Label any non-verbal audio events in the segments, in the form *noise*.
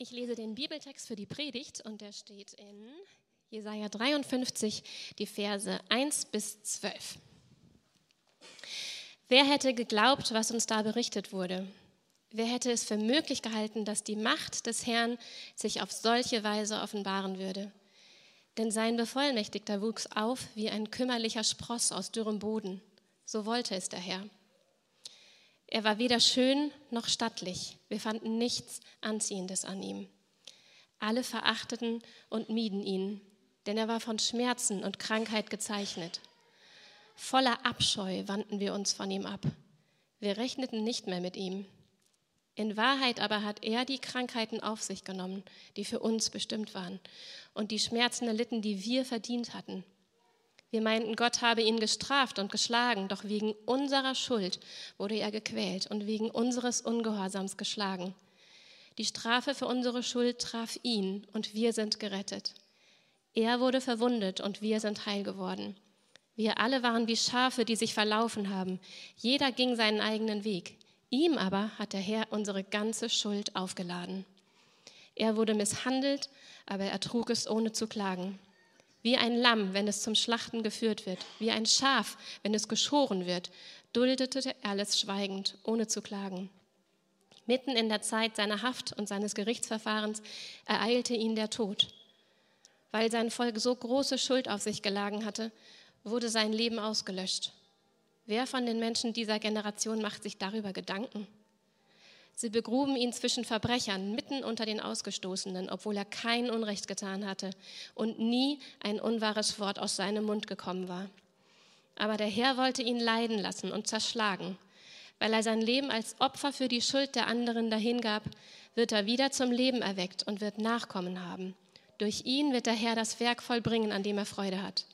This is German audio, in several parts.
Ich lese den Bibeltext für die Predigt und der steht in Jesaja 53, die Verse 1 bis 12. Wer hätte geglaubt, was uns da berichtet wurde? Wer hätte es für möglich gehalten, dass die Macht des Herrn sich auf solche Weise offenbaren würde? Denn sein Bevollmächtigter wuchs auf wie ein kümmerlicher Spross aus dürrem Boden. So wollte es der Herr. Er war weder schön noch stattlich. Wir fanden nichts Anziehendes an ihm. Alle verachteten und mieden ihn, denn er war von Schmerzen und Krankheit gezeichnet. Voller Abscheu wandten wir uns von ihm ab. Wir rechneten nicht mehr mit ihm. In Wahrheit aber hat er die Krankheiten auf sich genommen, die für uns bestimmt waren, und die Schmerzen erlitten, die wir verdient hatten. Wir meinten, Gott habe ihn gestraft und geschlagen, doch wegen unserer Schuld wurde er gequält und wegen unseres Ungehorsams geschlagen. Die Strafe für unsere Schuld traf ihn und wir sind gerettet. Er wurde verwundet und wir sind heil geworden. Wir alle waren wie Schafe, die sich verlaufen haben. Jeder ging seinen eigenen Weg. Ihm aber hat der Herr unsere ganze Schuld aufgeladen. Er wurde misshandelt, aber er trug es ohne zu klagen wie ein Lamm, wenn es zum Schlachten geführt wird, wie ein Schaf, wenn es geschoren wird, duldete er alles schweigend, ohne zu klagen. Mitten in der Zeit seiner Haft und seines Gerichtsverfahrens ereilte ihn der Tod. Weil sein Volk so große Schuld auf sich geladen hatte, wurde sein Leben ausgelöscht. Wer von den Menschen dieser Generation macht sich darüber Gedanken? Sie begruben ihn zwischen Verbrechern, mitten unter den Ausgestoßenen, obwohl er kein Unrecht getan hatte und nie ein unwahres Wort aus seinem Mund gekommen war. Aber der Herr wollte ihn leiden lassen und zerschlagen. Weil er sein Leben als Opfer für die Schuld der anderen dahingab, wird er wieder zum Leben erweckt und wird Nachkommen haben. Durch ihn wird der Herr das Werk vollbringen, an dem er Freude hat.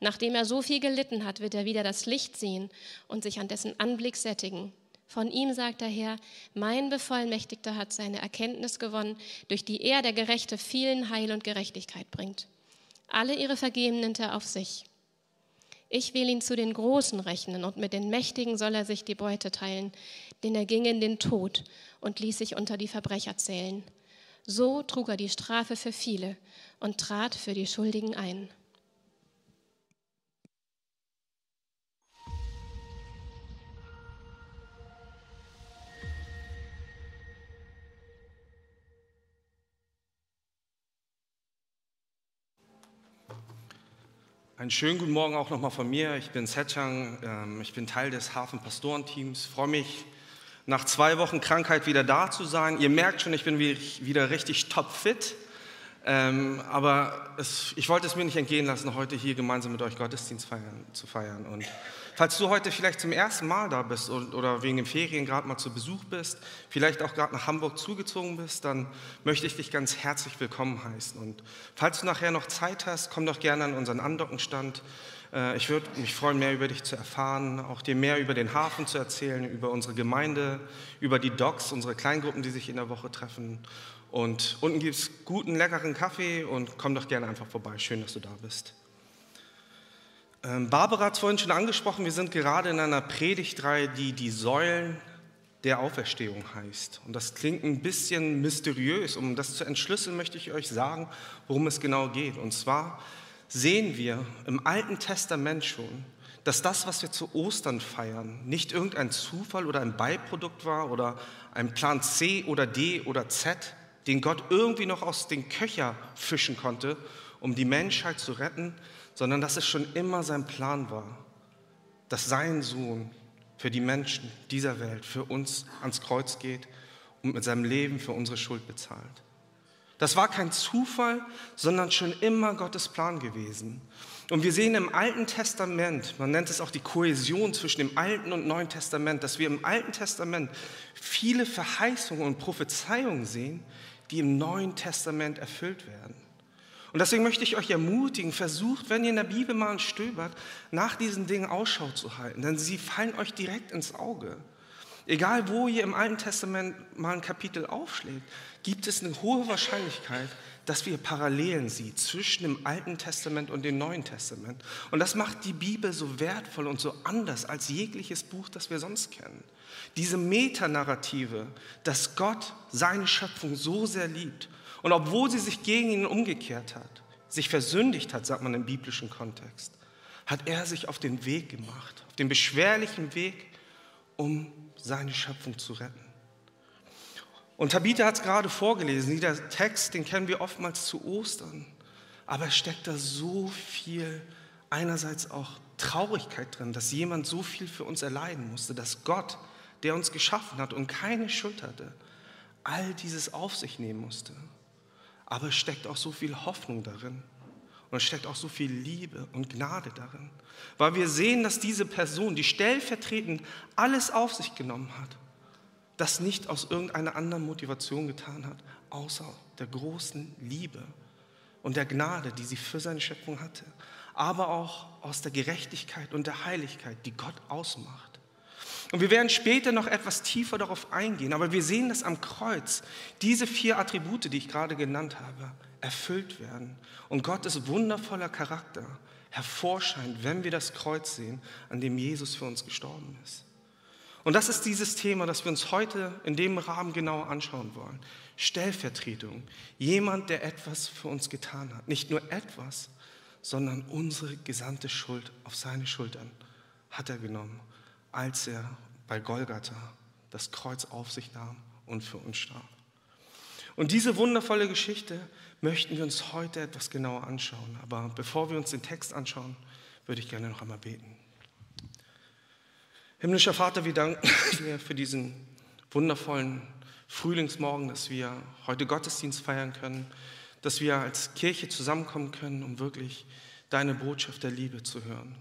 Nachdem er so viel gelitten hat, wird er wieder das Licht sehen und sich an dessen Anblick sättigen. Von ihm sagt der Herr, mein Bevollmächtigter hat seine Erkenntnis gewonnen, durch die er, der Gerechte, vielen Heil und Gerechtigkeit bringt. Alle ihre Vergehen nimmt er auf sich. Ich will ihn zu den Großen rechnen und mit den Mächtigen soll er sich die Beute teilen, denn er ging in den Tod und ließ sich unter die Verbrecher zählen. So trug er die Strafe für viele und trat für die Schuldigen ein. Einen schönen guten Morgen auch nochmal von mir. Ich bin Setchang, ähm, ich bin Teil des Hafenpastorenteams. Freue mich, nach zwei Wochen Krankheit wieder da zu sein. Ihr merkt schon, ich bin wieder richtig topfit. Ähm, aber ich wollte es mir nicht entgehen lassen, heute hier gemeinsam mit euch Gottesdienst feiern, zu feiern. Und falls du heute vielleicht zum ersten Mal da bist oder wegen den Ferien gerade mal zu Besuch bist, vielleicht auch gerade nach Hamburg zugezogen bist, dann möchte ich dich ganz herzlich willkommen heißen. Und falls du nachher noch Zeit hast, komm doch gerne an unseren Andockenstand. Äh, ich würde mich freuen, mehr über dich zu erfahren, auch dir mehr über den Hafen zu erzählen, über unsere Gemeinde, über die Docs, unsere Kleingruppen, die sich in der Woche treffen. Und unten gibt es guten, leckeren Kaffee und komm doch gerne einfach vorbei. Schön, dass du da bist. Ähm, Barbara hat es vorhin schon angesprochen, wir sind gerade in einer Predigtreihe, die die Säulen der Auferstehung heißt. Und das klingt ein bisschen mysteriös. Um das zu entschlüsseln, möchte ich euch sagen, worum es genau geht. Und zwar sehen wir im Alten Testament schon, dass das, was wir zu Ostern feiern, nicht irgendein Zufall oder ein Beiprodukt war oder ein Plan C oder D oder Z, den Gott irgendwie noch aus den Köcher fischen konnte, um die Menschheit zu retten, sondern dass es schon immer sein Plan war, dass sein Sohn für die Menschen dieser Welt, für uns ans Kreuz geht und mit seinem Leben für unsere Schuld bezahlt. Das war kein Zufall, sondern schon immer Gottes Plan gewesen. Und wir sehen im Alten Testament, man nennt es auch die Kohäsion zwischen dem Alten und Neuen Testament, dass wir im Alten Testament viele Verheißungen und Prophezeiungen sehen, die im Neuen Testament erfüllt werden. Und deswegen möchte ich euch ermutigen, versucht, wenn ihr in der Bibel mal stöbert, nach diesen Dingen Ausschau zu halten, denn sie fallen euch direkt ins Auge. Egal, wo ihr im Alten Testament mal ein Kapitel aufschlägt, gibt es eine hohe Wahrscheinlichkeit, dass wir Parallelen sehen zwischen dem Alten Testament und dem Neuen Testament. Und das macht die Bibel so wertvoll und so anders als jegliches Buch, das wir sonst kennen. Diese Metanarrative, dass Gott seine Schöpfung so sehr liebt und obwohl sie sich gegen ihn umgekehrt hat, sich versündigt hat, sagt man im biblischen Kontext, hat er sich auf den Weg gemacht, auf den beschwerlichen Weg, um seine Schöpfung zu retten. Und Tabitha hat es gerade vorgelesen, dieser Text, den kennen wir oftmals zu Ostern, aber es steckt da so viel, einerseits auch Traurigkeit drin, dass jemand so viel für uns erleiden musste, dass Gott, der uns geschaffen hat und keine Schuld hatte, all dieses auf sich nehmen musste. Aber es steckt auch so viel Hoffnung darin. Und es steckt auch so viel Liebe und Gnade darin. Weil wir sehen, dass diese Person, die stellvertretend alles auf sich genommen hat, das nicht aus irgendeiner anderen Motivation getan hat, außer der großen Liebe und der Gnade, die sie für seine Schöpfung hatte, aber auch aus der Gerechtigkeit und der Heiligkeit, die Gott ausmacht. Und wir werden später noch etwas tiefer darauf eingehen, aber wir sehen, dass am Kreuz diese vier Attribute, die ich gerade genannt habe, erfüllt werden und Gottes wundervoller Charakter hervorscheint, wenn wir das Kreuz sehen, an dem Jesus für uns gestorben ist. Und das ist dieses Thema, das wir uns heute in dem Rahmen genauer anschauen wollen. Stellvertretung. Jemand, der etwas für uns getan hat. Nicht nur etwas, sondern unsere gesamte Schuld auf seine Schultern hat er genommen, als er bei Golgatha das Kreuz auf sich nahm und für uns starb. Und diese wundervolle Geschichte möchten wir uns heute etwas genauer anschauen. Aber bevor wir uns den Text anschauen, würde ich gerne noch einmal beten. Himmlischer Vater, wir danken *laughs* dir für diesen wundervollen Frühlingsmorgen, dass wir heute Gottesdienst feiern können, dass wir als Kirche zusammenkommen können, um wirklich deine Botschaft der Liebe zu hören.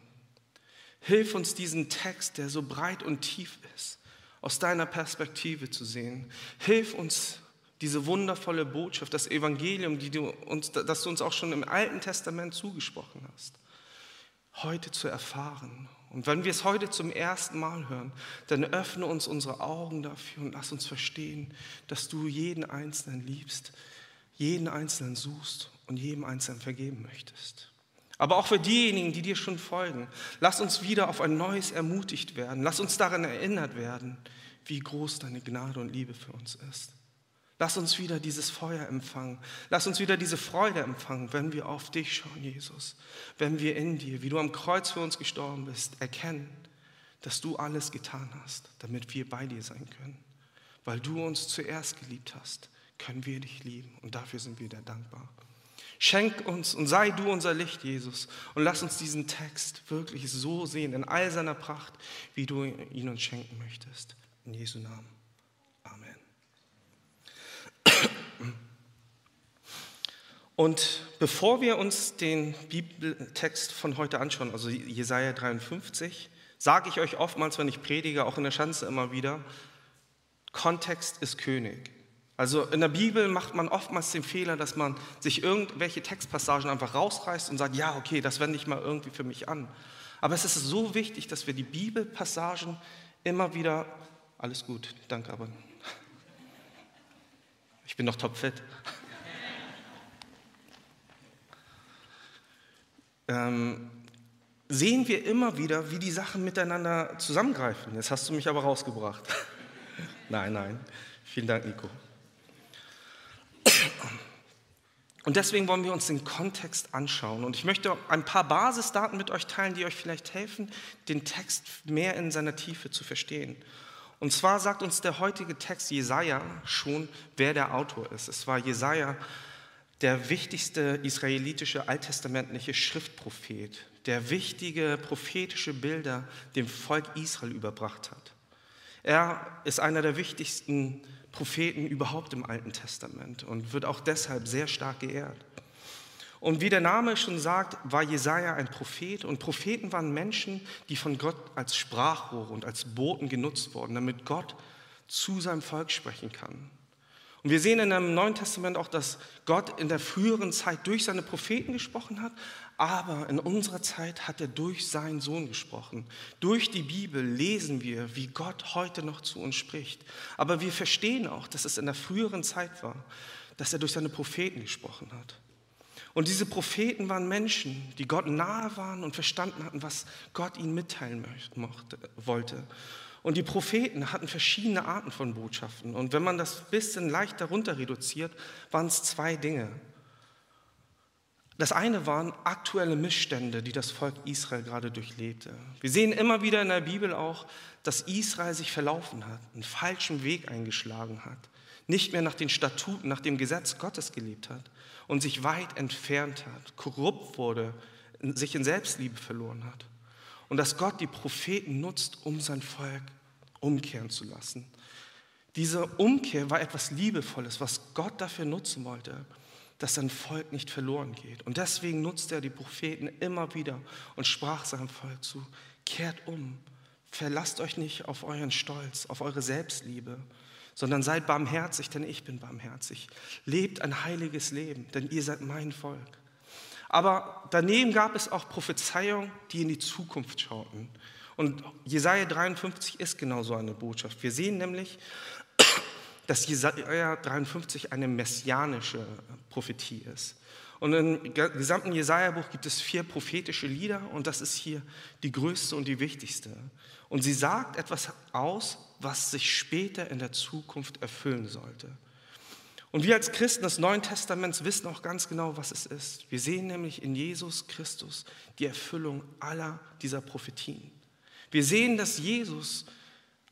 Hilf uns diesen Text, der so breit und tief ist, aus deiner Perspektive zu sehen. Hilf uns, diese wundervolle Botschaft, das Evangelium, die du uns, das du uns auch schon im Alten Testament zugesprochen hast, heute zu erfahren und wenn wir es heute zum ersten Mal hören, dann öffne uns unsere Augen dafür und lass uns verstehen, dass du jeden Einzelnen liebst, jeden Einzelnen suchst und jedem Einzelnen vergeben möchtest. Aber auch für diejenigen, die dir schon folgen, lass uns wieder auf ein neues ermutigt werden. Lass uns daran erinnert werden, wie groß deine Gnade und Liebe für uns ist. Lass uns wieder dieses Feuer empfangen. Lass uns wieder diese Freude empfangen, wenn wir auf dich schauen, Jesus. Wenn wir in dir, wie du am Kreuz für uns gestorben bist, erkennen, dass du alles getan hast, damit wir bei dir sein können. Weil du uns zuerst geliebt hast, können wir dich lieben und dafür sind wir dir dankbar. Schenk uns und sei du unser Licht, Jesus, und lass uns diesen Text wirklich so sehen, in all seiner Pracht, wie du ihn uns schenken möchtest. In Jesu Namen. Und bevor wir uns den Bibeltext von heute anschauen, also Jesaja 53, sage ich euch oftmals, wenn ich predige, auch in der Schanze immer wieder, Kontext ist König. Also in der Bibel macht man oftmals den Fehler, dass man sich irgendwelche Textpassagen einfach rausreißt und sagt, ja, okay, das wende ich mal irgendwie für mich an. Aber es ist so wichtig, dass wir die Bibelpassagen immer wieder, alles gut, danke aber, ich bin noch topfit. *laughs* ähm, sehen wir immer wieder, wie die Sachen miteinander zusammengreifen. Jetzt hast du mich aber rausgebracht. *laughs* nein, nein. Vielen Dank, Nico. Und deswegen wollen wir uns den Kontext anschauen. Und ich möchte ein paar Basisdaten mit euch teilen, die euch vielleicht helfen, den Text mehr in seiner Tiefe zu verstehen. Und zwar sagt uns der heutige Text Jesaja schon, wer der Autor ist. Es war Jesaja, der wichtigste israelitische alttestamentliche Schriftprophet, der wichtige prophetische Bilder dem Volk Israel überbracht hat. Er ist einer der wichtigsten Propheten überhaupt im Alten Testament und wird auch deshalb sehr stark geehrt. Und wie der Name schon sagt, war Jesaja ein Prophet und Propheten waren Menschen, die von Gott als Sprachrohre und als Boten genutzt wurden, damit Gott zu seinem Volk sprechen kann. Und wir sehen in dem Neuen Testament auch, dass Gott in der früheren Zeit durch seine Propheten gesprochen hat, aber in unserer Zeit hat er durch seinen Sohn gesprochen. Durch die Bibel lesen wir, wie Gott heute noch zu uns spricht. Aber wir verstehen auch, dass es in der früheren Zeit war, dass er durch seine Propheten gesprochen hat. Und diese Propheten waren Menschen, die Gott nahe waren und verstanden hatten, was Gott ihnen mitteilen möchte, wollte. Und die Propheten hatten verschiedene Arten von Botschaften. Und wenn man das ein bisschen leicht darunter reduziert, waren es zwei Dinge. Das eine waren aktuelle Missstände, die das Volk Israel gerade durchlebte. Wir sehen immer wieder in der Bibel auch, dass Israel sich verlaufen hat, einen falschen Weg eingeschlagen hat, nicht mehr nach den Statuten, nach dem Gesetz Gottes gelebt hat und sich weit entfernt hat, korrupt wurde, sich in Selbstliebe verloren hat. Und dass Gott die Propheten nutzt, um sein Volk umkehren zu lassen. Diese Umkehr war etwas Liebevolles, was Gott dafür nutzen wollte, dass sein Volk nicht verloren geht. Und deswegen nutzte er die Propheten immer wieder und sprach seinem Volk zu, kehrt um, verlasst euch nicht auf euren Stolz, auf eure Selbstliebe, sondern seid barmherzig, denn ich bin barmherzig. Lebt ein heiliges Leben, denn ihr seid mein Volk. Aber daneben gab es auch Prophezeiungen, die in die Zukunft schauten. Und Jesaja 53 ist genau so eine Botschaft. Wir sehen nämlich, dass Jesaja 53 eine messianische Prophetie ist. Und im gesamten Jesaja-Buch gibt es vier prophetische Lieder und das ist hier die größte und die wichtigste. Und sie sagt etwas aus, was sich später in der Zukunft erfüllen sollte. Und wir als Christen des Neuen Testaments wissen auch ganz genau, was es ist. Wir sehen nämlich in Jesus Christus die Erfüllung aller dieser Prophetien. Wir sehen, dass Jesus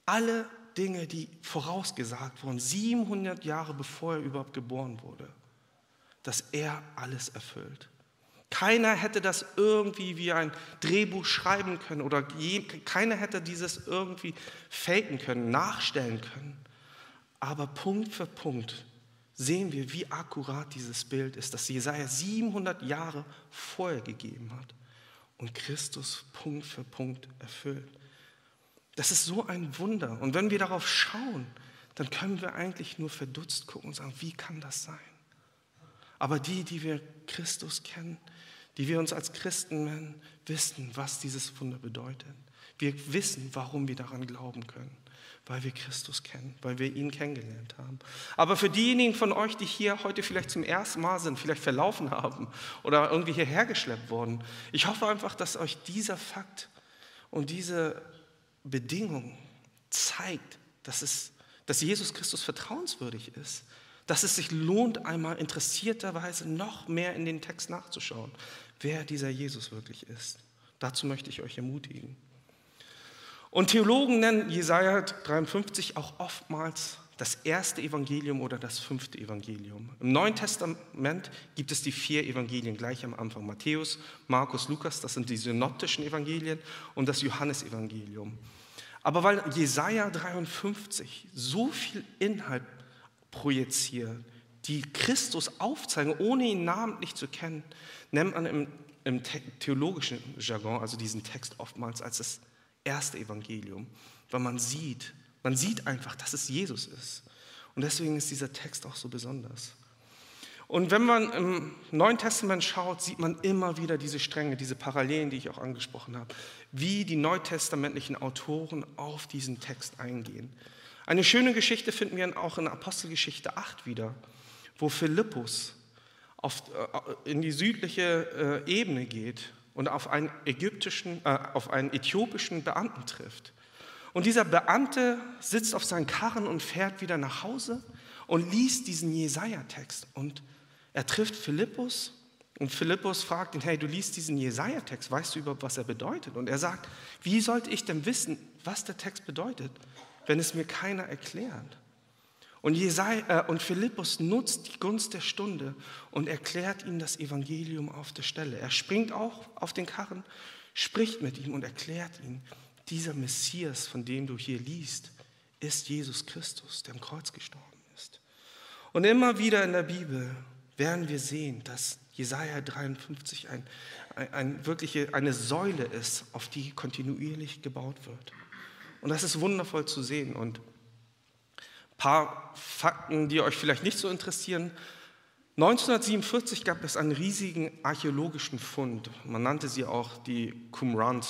alle Dinge, die vorausgesagt wurden, 700 Jahre bevor er überhaupt geboren wurde, dass er alles erfüllt. Keiner hätte das irgendwie wie ein Drehbuch schreiben können oder je, keiner hätte dieses irgendwie faken können, nachstellen können. Aber Punkt für Punkt sehen wir, wie akkurat dieses Bild ist, das Jesaja 700 Jahre vorher gegeben hat und Christus Punkt für Punkt erfüllt. Das ist so ein Wunder. Und wenn wir darauf schauen, dann können wir eigentlich nur verdutzt gucken und sagen, wie kann das sein? Aber die, die wir Christus kennen, die wir uns als Christen nennen, wissen, was dieses Wunder bedeutet. Wir wissen, warum wir daran glauben können, weil wir Christus kennen, weil wir ihn kennengelernt haben. Aber für diejenigen von euch, die hier heute vielleicht zum ersten Mal sind, vielleicht verlaufen haben oder irgendwie hierher geschleppt wurden, ich hoffe einfach, dass euch dieser Fakt und diese Bedingung zeigt, dass, es, dass Jesus Christus vertrauenswürdig ist, dass es sich lohnt, einmal interessierterweise noch mehr in den Text nachzuschauen, wer dieser Jesus wirklich ist. Dazu möchte ich euch ermutigen. Und Theologen nennen Jesaja 53 auch oftmals das erste Evangelium oder das fünfte Evangelium. Im Neuen Testament gibt es die vier Evangelien gleich am Anfang. Matthäus, Markus, Lukas, das sind die synoptischen Evangelien und das Johannesevangelium. Aber weil Jesaja 53 so viel Inhalt projiziert, die Christus aufzeigen, ohne ihn namentlich zu kennen, nennt man im, im theologischen Jargon, also diesen Text oftmals als das erste Evangelium, weil man sieht, man sieht einfach, dass es Jesus ist. Und deswegen ist dieser Text auch so besonders. Und wenn man im Neuen Testament schaut, sieht man immer wieder diese Stränge, diese Parallelen, die ich auch angesprochen habe, wie die neutestamentlichen Autoren auf diesen Text eingehen. Eine schöne Geschichte finden wir auch in Apostelgeschichte 8 wieder, wo Philippus äh, in die südliche äh, Ebene geht und auf einen, ägyptischen, äh, auf einen äthiopischen Beamten trifft. Und dieser Beamte sitzt auf seinen Karren und fährt wieder nach Hause und liest diesen Jesaja-Text. Und er trifft Philippus und Philippus fragt ihn: Hey, du liest diesen Jesaja-Text, weißt du überhaupt, was er bedeutet? Und er sagt: Wie sollte ich denn wissen, was der Text bedeutet, wenn es mir keiner erklärt? Und, Jesaja, äh, und Philippus nutzt die Gunst der Stunde und erklärt ihm das Evangelium auf der Stelle. Er springt auch auf den Karren, spricht mit ihm und erklärt ihm, dieser Messias, von dem du hier liest, ist Jesus Christus, der am Kreuz gestorben ist. Und immer wieder in der Bibel werden wir sehen, dass Jesaja 53 ein, ein, ein, wirkliche, eine Säule ist, auf die kontinuierlich gebaut wird. Und das ist wundervoll zu sehen. Und Ein paar Fakten, die euch vielleicht nicht so interessieren. 1947 gab es einen riesigen archäologischen Fund. Man nannte sie auch die Qumran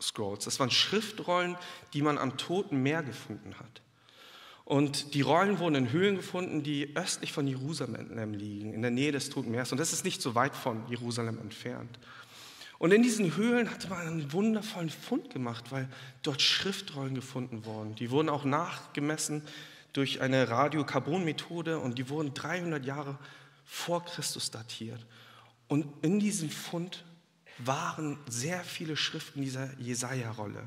Scrolls. Das waren Schriftrollen, die man am Toten Meer gefunden hat. Und die Rollen wurden in Höhlen gefunden, die östlich von Jerusalem liegen, in der Nähe des Toten Meeres. Und das ist nicht so weit von Jerusalem entfernt. Und in diesen Höhlen hatte man einen wundervollen Fund gemacht, weil dort Schriftrollen gefunden wurden. Die wurden auch nachgemessen durch eine Radiokarbonmethode und die wurden 300 Jahre vor Christus datiert. Und in diesem Fund waren sehr viele Schriften dieser Jesaja-Rolle.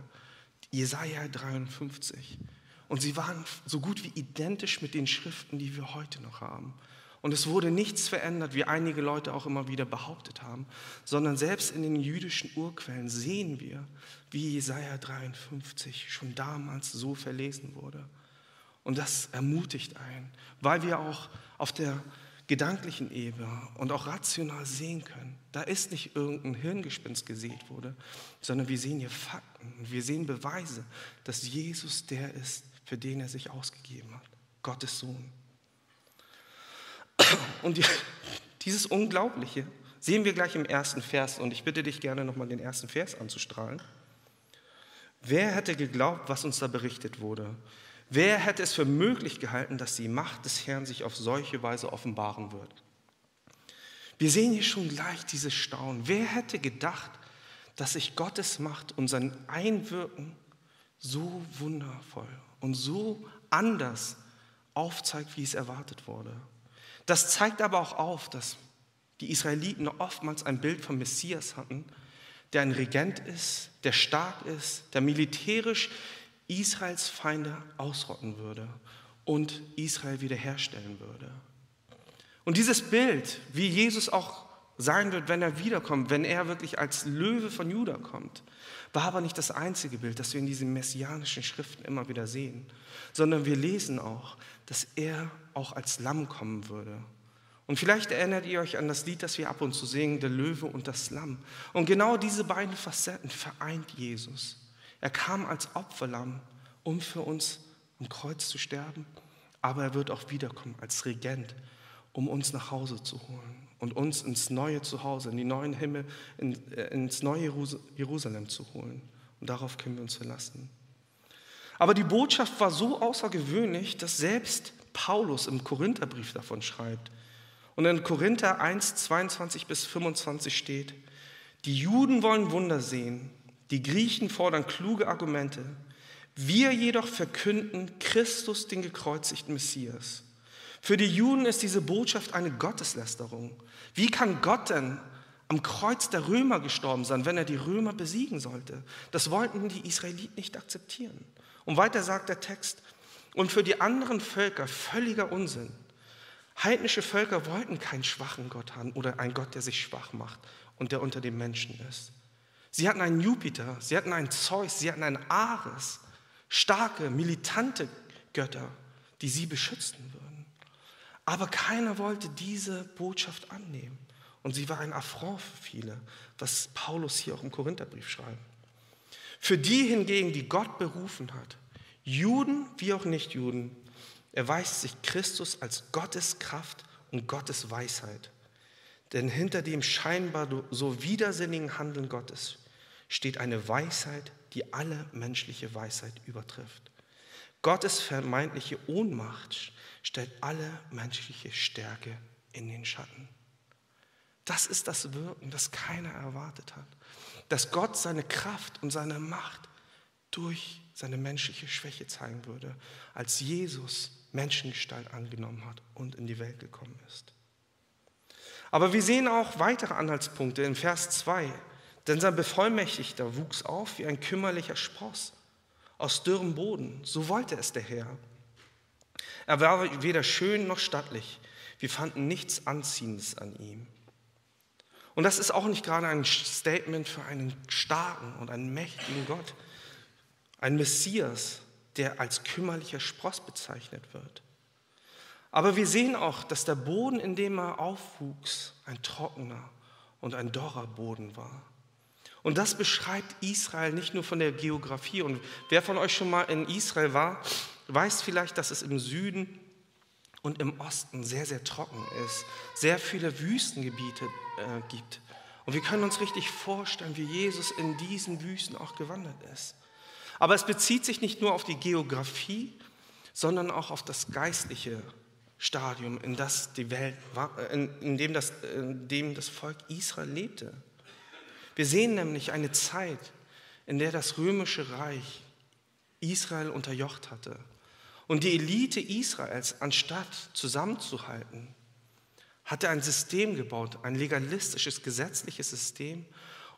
Jesaja 53. Und sie waren so gut wie identisch mit den Schriften, die wir heute noch haben. Und es wurde nichts verändert, wie einige Leute auch immer wieder behauptet haben, sondern selbst in den jüdischen Urquellen sehen wir, wie Jesaja 53 schon damals so verlesen wurde. Und das ermutigt einen, weil wir auch auf der gedanklichen Ebene und auch rational sehen können. Da ist nicht irgendein Hirngespinst gesät wurde, sondern wir sehen hier Fakten wir sehen Beweise, dass Jesus der ist, für den er sich ausgegeben hat. Gottes Sohn. Und dieses Unglaubliche sehen wir gleich im ersten Vers. Und ich bitte dich gerne nochmal den ersten Vers anzustrahlen. Wer hätte geglaubt, was uns da berichtet wurde? Wer hätte es für möglich gehalten, dass die Macht des Herrn sich auf solche Weise offenbaren wird? Wir sehen hier schon gleich dieses Staunen. Wer hätte gedacht, dass sich Gottes Macht und sein Einwirken so wundervoll und so anders aufzeigt, wie es erwartet wurde? Das zeigt aber auch auf, dass die Israeliten oftmals ein Bild vom Messias hatten, der ein Regent ist, der stark ist, der militärisch Israels Feinde ausrotten würde und Israel wiederherstellen würde. Und dieses Bild, wie Jesus auch sein wird, wenn er wiederkommt, wenn er wirklich als Löwe von Juda kommt, war aber nicht das einzige Bild, das wir in diesen messianischen Schriften immer wieder sehen, sondern wir lesen auch, dass er auch als Lamm kommen würde. Und vielleicht erinnert ihr euch an das Lied, das wir ab und zu singen, der Löwe und das Lamm. Und genau diese beiden Facetten vereint Jesus. Er kam als Opferlamm, um für uns am Kreuz zu sterben, aber er wird auch wiederkommen als Regent, um uns nach Hause zu holen und uns ins neue Zuhause, in die neuen Himmel, in, äh, ins neue Jerusalem zu holen. Und darauf können wir uns verlassen. Aber die Botschaft war so außergewöhnlich, dass selbst Paulus im Korintherbrief davon schreibt. Und in Korinther 1, 22 bis 25 steht, die Juden wollen Wunder sehen, die Griechen fordern kluge Argumente, wir jedoch verkünden Christus, den gekreuzigten Messias. Für die Juden ist diese Botschaft eine Gotteslästerung. Wie kann Gott denn am Kreuz der Römer gestorben sein, wenn er die Römer besiegen sollte? Das wollten die Israeliten nicht akzeptieren. Und weiter sagt der Text, und für die anderen Völker völliger Unsinn. Heidnische Völker wollten keinen schwachen Gott haben oder einen Gott, der sich schwach macht und der unter den Menschen ist. Sie hatten einen Jupiter, sie hatten einen Zeus, sie hatten einen Ares, starke, militante Götter, die sie beschützen würden. Aber keiner wollte diese Botschaft annehmen. Und sie war ein Affront für viele, was Paulus hier auch im Korintherbrief schreibt. Für die hingegen, die Gott berufen hat, Juden wie auch Nichtjuden, erweist sich Christus als Gottes Kraft und Gottes Weisheit. Denn hinter dem scheinbar so widersinnigen Handeln Gottes steht eine Weisheit, die alle menschliche Weisheit übertrifft. Gottes vermeintliche Ohnmacht stellt alle menschliche Stärke in den Schatten. Das ist das Wirken, das keiner erwartet hat. Dass Gott seine Kraft und seine Macht durch seine menschliche Schwäche zeigen würde, als Jesus Menschengestalt angenommen hat und in die Welt gekommen ist. Aber wir sehen auch weitere Anhaltspunkte in Vers 2. Denn sein Bevollmächtigter wuchs auf wie ein kümmerlicher Spross aus dürrem Boden. So wollte es der Herr. Er war weder schön noch stattlich. Wir fanden nichts Anziehendes an ihm. Und das ist auch nicht gerade ein Statement für einen starken und einen mächtigen Gott, ein Messias, der als kümmerlicher Spross bezeichnet wird. Aber wir sehen auch, dass der Boden, in dem er aufwuchs, ein trockener und ein dorrer Boden war. Und das beschreibt Israel nicht nur von der Geografie. Und wer von euch schon mal in Israel war, Du weißt vielleicht, dass es im Süden und im Osten sehr, sehr trocken ist, sehr viele Wüstengebiete äh, gibt. Und wir können uns richtig vorstellen, wie Jesus in diesen Wüsten auch gewandert ist. Aber es bezieht sich nicht nur auf die Geografie, sondern auch auf das geistliche Stadium, in, das die Welt, in, in, dem das, in dem das Volk Israel lebte. Wir sehen nämlich eine Zeit, in der das römische Reich Israel unterjocht hatte. Und die Elite Israels, anstatt zusammenzuhalten, hatte ein System gebaut, ein legalistisches, gesetzliches System,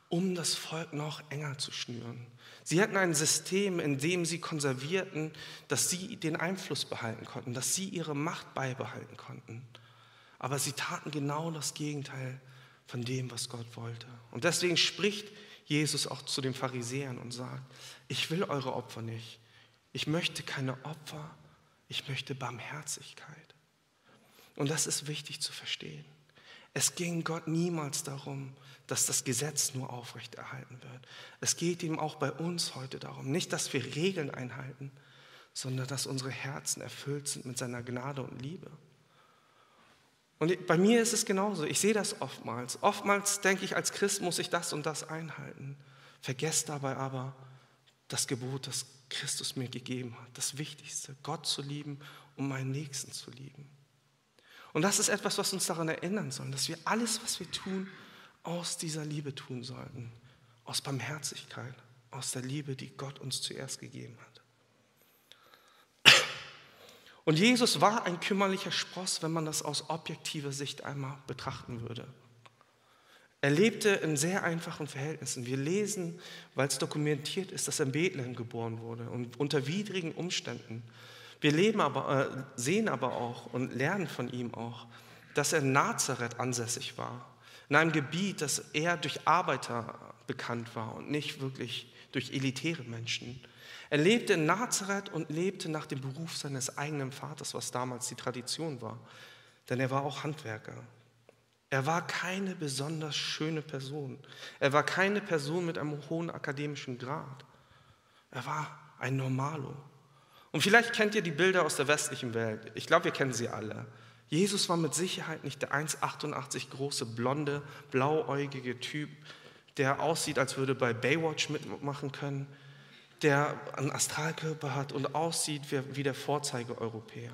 um das Volk noch enger zu schnüren. Sie hatten ein System, in dem sie konservierten, dass sie den Einfluss behalten konnten, dass sie ihre Macht beibehalten konnten. Aber sie taten genau das Gegenteil von dem, was Gott wollte. Und deswegen spricht Jesus auch zu den Pharisäern und sagt, ich will eure Opfer nicht. Ich möchte keine Opfer, ich möchte Barmherzigkeit. Und das ist wichtig zu verstehen. Es ging Gott niemals darum, dass das Gesetz nur aufrechterhalten wird. Es geht ihm auch bei uns heute darum, nicht, dass wir Regeln einhalten, sondern dass unsere Herzen erfüllt sind mit seiner Gnade und Liebe. Und bei mir ist es genauso. Ich sehe das oftmals. Oftmals denke ich, als Christ muss ich das und das einhalten. Vergesst dabei aber das Gebot, das Christus mir gegeben hat. Das Wichtigste, Gott zu lieben und meinen Nächsten zu lieben. Und das ist etwas, was uns daran erinnern soll, dass wir alles, was wir tun, aus dieser Liebe tun sollten. Aus Barmherzigkeit, aus der Liebe, die Gott uns zuerst gegeben hat. Und Jesus war ein kümmerlicher Spross, wenn man das aus objektiver Sicht einmal betrachten würde. Er lebte in sehr einfachen Verhältnissen. Wir lesen, weil es dokumentiert ist, dass er in Bethlehem geboren wurde und unter widrigen Umständen. Wir leben aber, äh, sehen aber auch und lernen von ihm auch, dass er in Nazareth ansässig war, in einem Gebiet, das eher durch Arbeiter bekannt war und nicht wirklich durch elitäre Menschen. Er lebte in Nazareth und lebte nach dem Beruf seines eigenen Vaters, was damals die Tradition war. Denn er war auch Handwerker. Er war keine besonders schöne Person. Er war keine Person mit einem hohen akademischen Grad. Er war ein Normalo. Und vielleicht kennt ihr die Bilder aus der westlichen Welt. Ich glaube, wir kennen sie alle. Jesus war mit Sicherheit nicht der 1,88 große, blonde, blauäugige Typ, der aussieht, als würde bei Baywatch mitmachen können der einen Astralkörper hat und aussieht wie der Vorzeige-Europäer.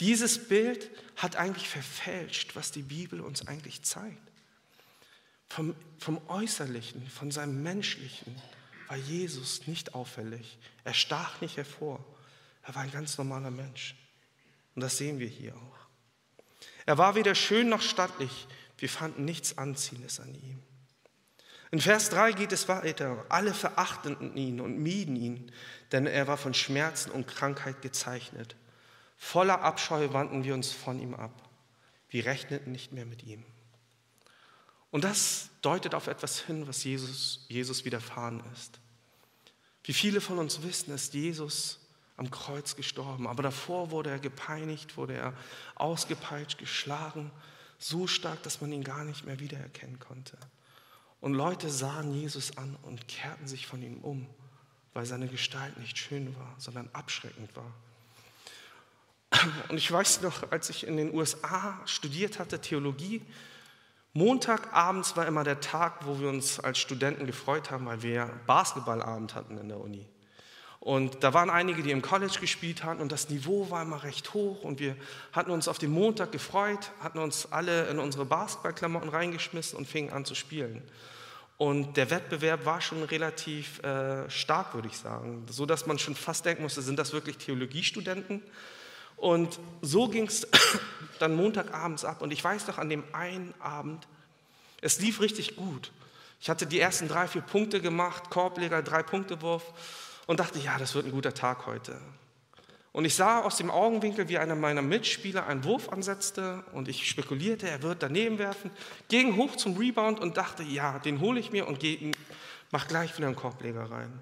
Dieses Bild hat eigentlich verfälscht, was die Bibel uns eigentlich zeigt. Vom, vom Äußerlichen, von seinem Menschlichen war Jesus nicht auffällig. Er stach nicht hervor. Er war ein ganz normaler Mensch. Und das sehen wir hier auch. Er war weder schön noch stattlich. Wir fanden nichts Anziehendes an ihm. In Vers 3 geht es weiter. Alle verachteten ihn und mieden ihn, denn er war von Schmerzen und Krankheit gezeichnet. Voller Abscheu wandten wir uns von ihm ab. Wir rechneten nicht mehr mit ihm. Und das deutet auf etwas hin, was Jesus, Jesus widerfahren ist. Wie viele von uns wissen, ist Jesus am Kreuz gestorben, aber davor wurde er gepeinigt, wurde er ausgepeitscht, geschlagen, so stark, dass man ihn gar nicht mehr wiedererkennen konnte. Und Leute sahen Jesus an und kehrten sich von ihm um, weil seine Gestalt nicht schön war, sondern abschreckend war. Und ich weiß noch, als ich in den USA studiert hatte, Theologie, Montagabends war immer der Tag, wo wir uns als Studenten gefreut haben, weil wir Basketballabend hatten in der Uni. Und da waren einige, die im College gespielt hatten und das Niveau war immer recht hoch und wir hatten uns auf den Montag gefreut, hatten uns alle in unsere Basketballklamotten reingeschmissen und fingen an zu spielen. Und der Wettbewerb war schon relativ äh, stark, würde ich sagen, so dass man schon fast denken musste, sind das wirklich Theologiestudenten? Und so ging es *coughs* dann Montagabends ab. Und ich weiß noch an dem einen Abend, es lief richtig gut. Ich hatte die ersten drei, vier Punkte gemacht, Korbleger, drei Punkte Wurf und dachte, ja, das wird ein guter Tag heute. Und ich sah aus dem Augenwinkel, wie einer meiner Mitspieler einen Wurf ansetzte und ich spekulierte, er wird daneben werfen, ging hoch zum Rebound und dachte, ja, den hole ich mir und gehe, mach gleich wieder einen Korbleger rein.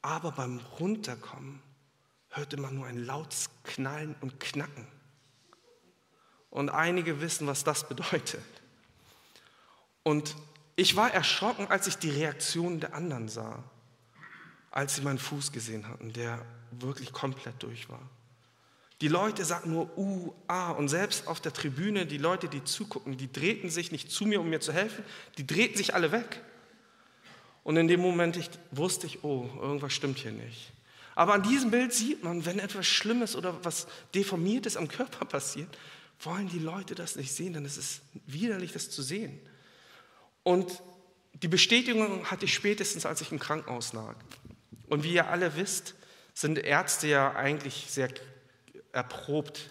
Aber beim Runterkommen hörte man nur ein lautes Knallen und Knacken. Und einige wissen, was das bedeutet. Und ich war erschrocken, als ich die Reaktion der anderen sah. als sie meinen Fuß gesehen hatten, der wirklich komplett durch war. Die Leute sagten nur uh, ah und selbst auf der Tribüne, die Leute, die zugucken, die drehten sich nicht zu mir, um mir zu helfen, die drehten sich alle weg. Und in dem Moment ich, wusste ich, oh, irgendwas stimmt hier nicht. Aber an diesem Bild sieht man, wenn etwas Schlimmes oder was Deformiertes am Körper passiert, wollen die Leute das nicht sehen, denn es ist widerlich, das zu sehen. Und die Bestätigung hatte ich spätestens, als ich im Krankenhaus lag. Und wie ihr alle wisst, sind Ärzte ja eigentlich sehr erprobt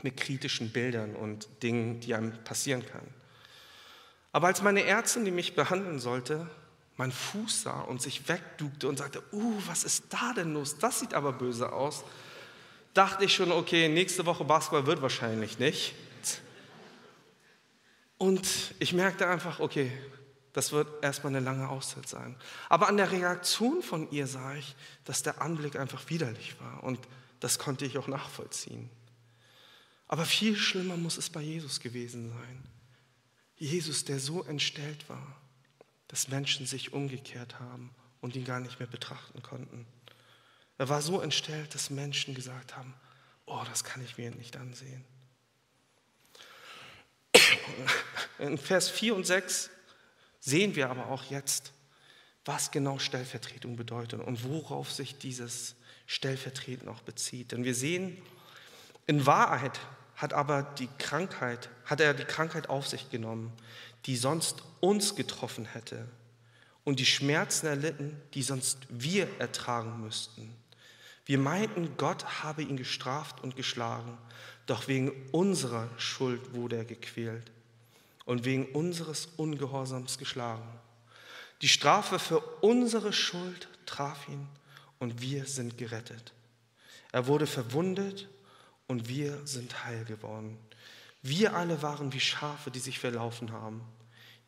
mit kritischen Bildern und Dingen, die einem passieren können. Aber als meine Ärztin, die mich behandeln sollte, meinen Fuß sah und sich wegdugte und sagte, uh, was ist da denn los? Das sieht aber böse aus, dachte ich schon, okay, nächste Woche Basketball wird wahrscheinlich nicht. Und ich merkte einfach, okay, das wird erstmal eine lange Auszeit sein. Aber an der Reaktion von ihr sah ich, dass der Anblick einfach widerlich war. Und das konnte ich auch nachvollziehen. Aber viel schlimmer muss es bei Jesus gewesen sein. Jesus, der so entstellt war, dass Menschen sich umgekehrt haben und ihn gar nicht mehr betrachten konnten. Er war so entstellt, dass Menschen gesagt haben, oh, das kann ich mir nicht ansehen. In Vers 4 und 6 sehen wir aber auch jetzt, was genau Stellvertretung bedeutet und worauf sich dieses stellvertretend auch bezieht. Denn wir sehen, in Wahrheit hat aber die Krankheit, hat er die Krankheit auf sich genommen, die sonst uns getroffen hätte und die Schmerzen erlitten, die sonst wir ertragen müssten. Wir meinten, Gott habe ihn gestraft und geschlagen, doch wegen unserer Schuld wurde er gequält und wegen unseres Ungehorsams geschlagen. Die Strafe für unsere Schuld traf ihn und wir sind gerettet. Er wurde verwundet und wir sind heil geworden. Wir alle waren wie Schafe, die sich verlaufen haben.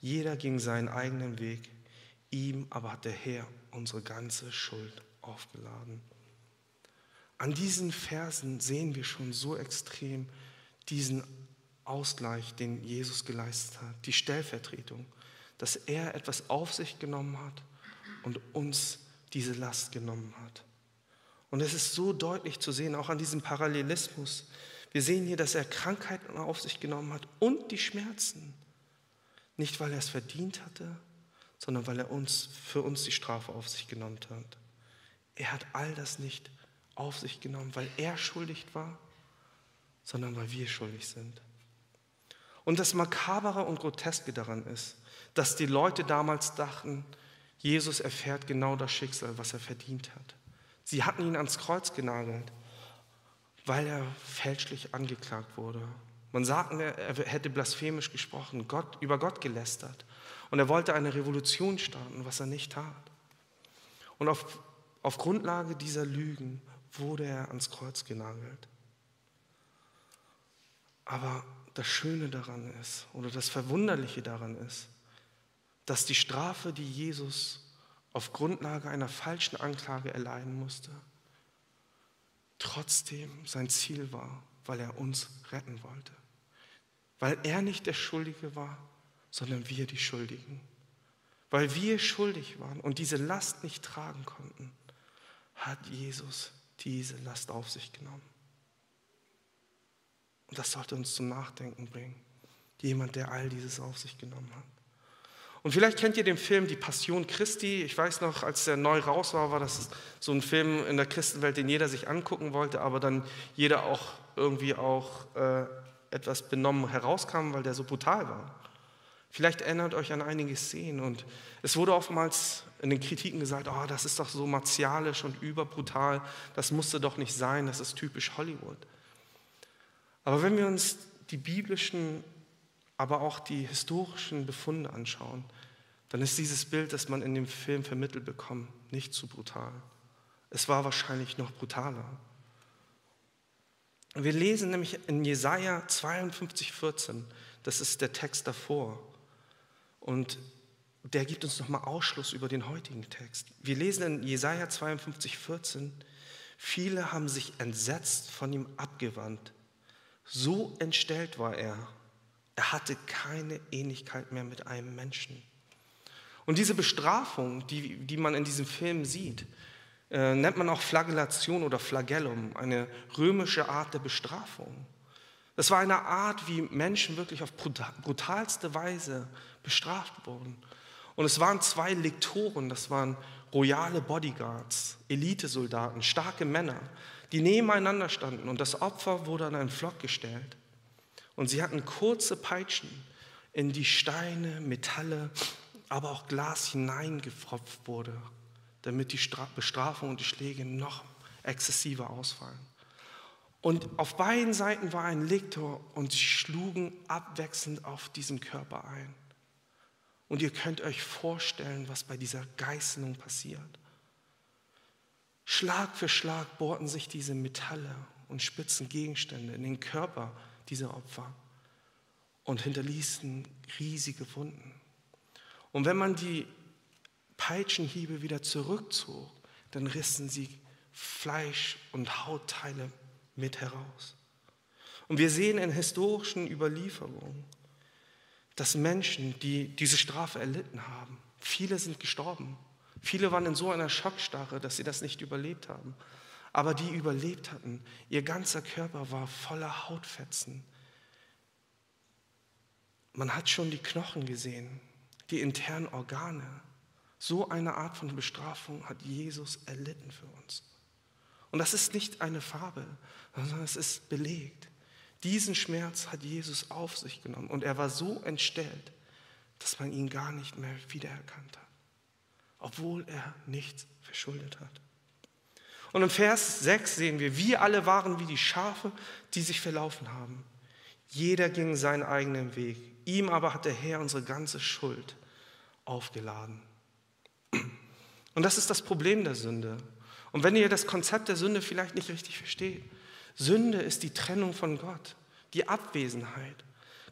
Jeder ging seinen eigenen Weg. Ihm aber hat der Herr unsere ganze Schuld aufgeladen. An diesen Versen sehen wir schon so extrem diesen Ausgleich, den Jesus geleistet hat, die Stellvertretung, dass er etwas auf sich genommen hat und uns diese Last genommen hat. Und es ist so deutlich zu sehen, auch an diesem Parallelismus. Wir sehen hier, dass er Krankheiten auf sich genommen hat und die Schmerzen. Nicht, weil er es verdient hatte, sondern weil er uns, für uns die Strafe auf sich genommen hat. Er hat all das nicht auf sich genommen, weil er schuldig war, sondern weil wir schuldig sind. Und das Makabere und Groteske daran ist, dass die Leute damals dachten, Jesus erfährt genau das Schicksal, was er verdient hat. Sie hatten ihn ans Kreuz genagelt, weil er fälschlich angeklagt wurde. Man sagte, er hätte blasphemisch gesprochen, Gott, über Gott gelästert. Und er wollte eine Revolution starten, was er nicht tat. Und auf, auf Grundlage dieser Lügen wurde er ans Kreuz genagelt. Aber das Schöne daran ist, oder das Verwunderliche daran ist, dass die Strafe, die Jesus auf Grundlage einer falschen Anklage erleiden musste, trotzdem sein Ziel war, weil er uns retten wollte. Weil er nicht der Schuldige war, sondern wir die Schuldigen. Weil wir schuldig waren und diese Last nicht tragen konnten, hat Jesus diese Last auf sich genommen. Und das sollte uns zum Nachdenken bringen. Jemand, der all dieses auf sich genommen hat. Und vielleicht kennt ihr den Film Die Passion Christi. Ich weiß noch, als der neu raus war, war das so ein Film in der Christenwelt, den jeder sich angucken wollte, aber dann jeder auch irgendwie auch äh, etwas benommen herauskam, weil der so brutal war. Vielleicht erinnert euch an einige Szenen und es wurde oftmals in den Kritiken gesagt, oh, das ist doch so martialisch und überbrutal, das musste doch nicht sein, das ist typisch Hollywood. Aber wenn wir uns die biblischen aber auch die historischen Befunde anschauen, dann ist dieses Bild, das man in dem Film vermittelt bekommt, nicht zu brutal. Es war wahrscheinlich noch brutaler. Wir lesen nämlich in Jesaja 52, 14, das ist der Text davor. Und der gibt uns nochmal Ausschluss über den heutigen Text. Wir lesen in Jesaja 52, 14, viele haben sich entsetzt von ihm abgewandt. So entstellt war er er hatte keine Ähnlichkeit mehr mit einem Menschen. Und diese Bestrafung, die, die man in diesem Film sieht, äh, nennt man auch Flagellation oder Flagellum, eine römische Art der Bestrafung. Das war eine Art, wie Menschen wirklich auf brutalste Weise bestraft wurden. Und es waren zwei Lektoren, das waren royale Bodyguards, Elitesoldaten, starke Männer, die nebeneinander standen und das Opfer wurde an einen Flock gestellt. Und sie hatten kurze Peitschen in die Steine, Metalle, aber auch Glas hineingepfropft wurde, damit die Bestrafung und die Schläge noch exzessiver ausfallen. Und auf beiden Seiten war ein Lektor und sie schlugen abwechselnd auf diesen Körper ein. Und ihr könnt euch vorstellen, was bei dieser Geißelung passiert. Schlag für Schlag bohrten sich diese Metalle und spitzen Gegenstände in den Körper dieser Opfer und hinterließen riesige Wunden. Und wenn man die Peitschenhiebe wieder zurückzog, dann rissen sie Fleisch und Hautteile mit heraus. Und wir sehen in historischen Überlieferungen, dass Menschen, die diese Strafe erlitten haben, viele sind gestorben. Viele waren in so einer Schockstarre, dass sie das nicht überlebt haben. Aber die überlebt hatten, ihr ganzer Körper war voller Hautfetzen. Man hat schon die Knochen gesehen, die internen Organe. So eine Art von Bestrafung hat Jesus erlitten für uns. Und das ist nicht eine Fabel, sondern es ist belegt. Diesen Schmerz hat Jesus auf sich genommen und er war so entstellt, dass man ihn gar nicht mehr wiedererkannt hat, obwohl er nichts verschuldet hat. Und im Vers 6 sehen wir, wir alle waren wie die Schafe, die sich verlaufen haben. Jeder ging seinen eigenen Weg. Ihm aber hat der Herr unsere ganze Schuld aufgeladen. Und das ist das Problem der Sünde. Und wenn ihr das Konzept der Sünde vielleicht nicht richtig versteht, Sünde ist die Trennung von Gott, die Abwesenheit.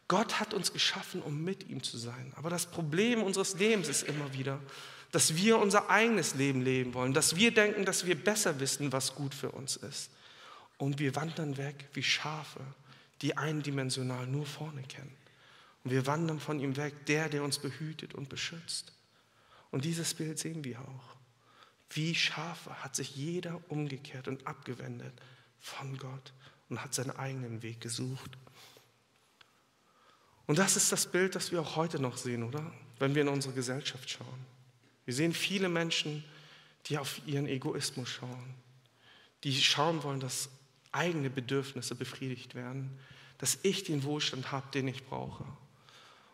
Gott hat uns geschaffen, um mit ihm zu sein. Aber das Problem unseres Lebens ist immer wieder, dass wir unser eigenes Leben leben wollen, dass wir denken, dass wir besser wissen, was gut für uns ist. Und wir wandern weg wie Schafe, die eindimensional nur vorne kennen. Und wir wandern von ihm weg, der, der uns behütet und beschützt. Und dieses Bild sehen wir auch. Wie Schafe hat sich jeder umgekehrt und abgewendet von Gott und hat seinen eigenen Weg gesucht. Und das ist das Bild, das wir auch heute noch sehen, oder? Wenn wir in unsere Gesellschaft schauen. Wir sehen viele Menschen, die auf ihren Egoismus schauen, die schauen wollen, dass eigene Bedürfnisse befriedigt werden, dass ich den Wohlstand habe, den ich brauche.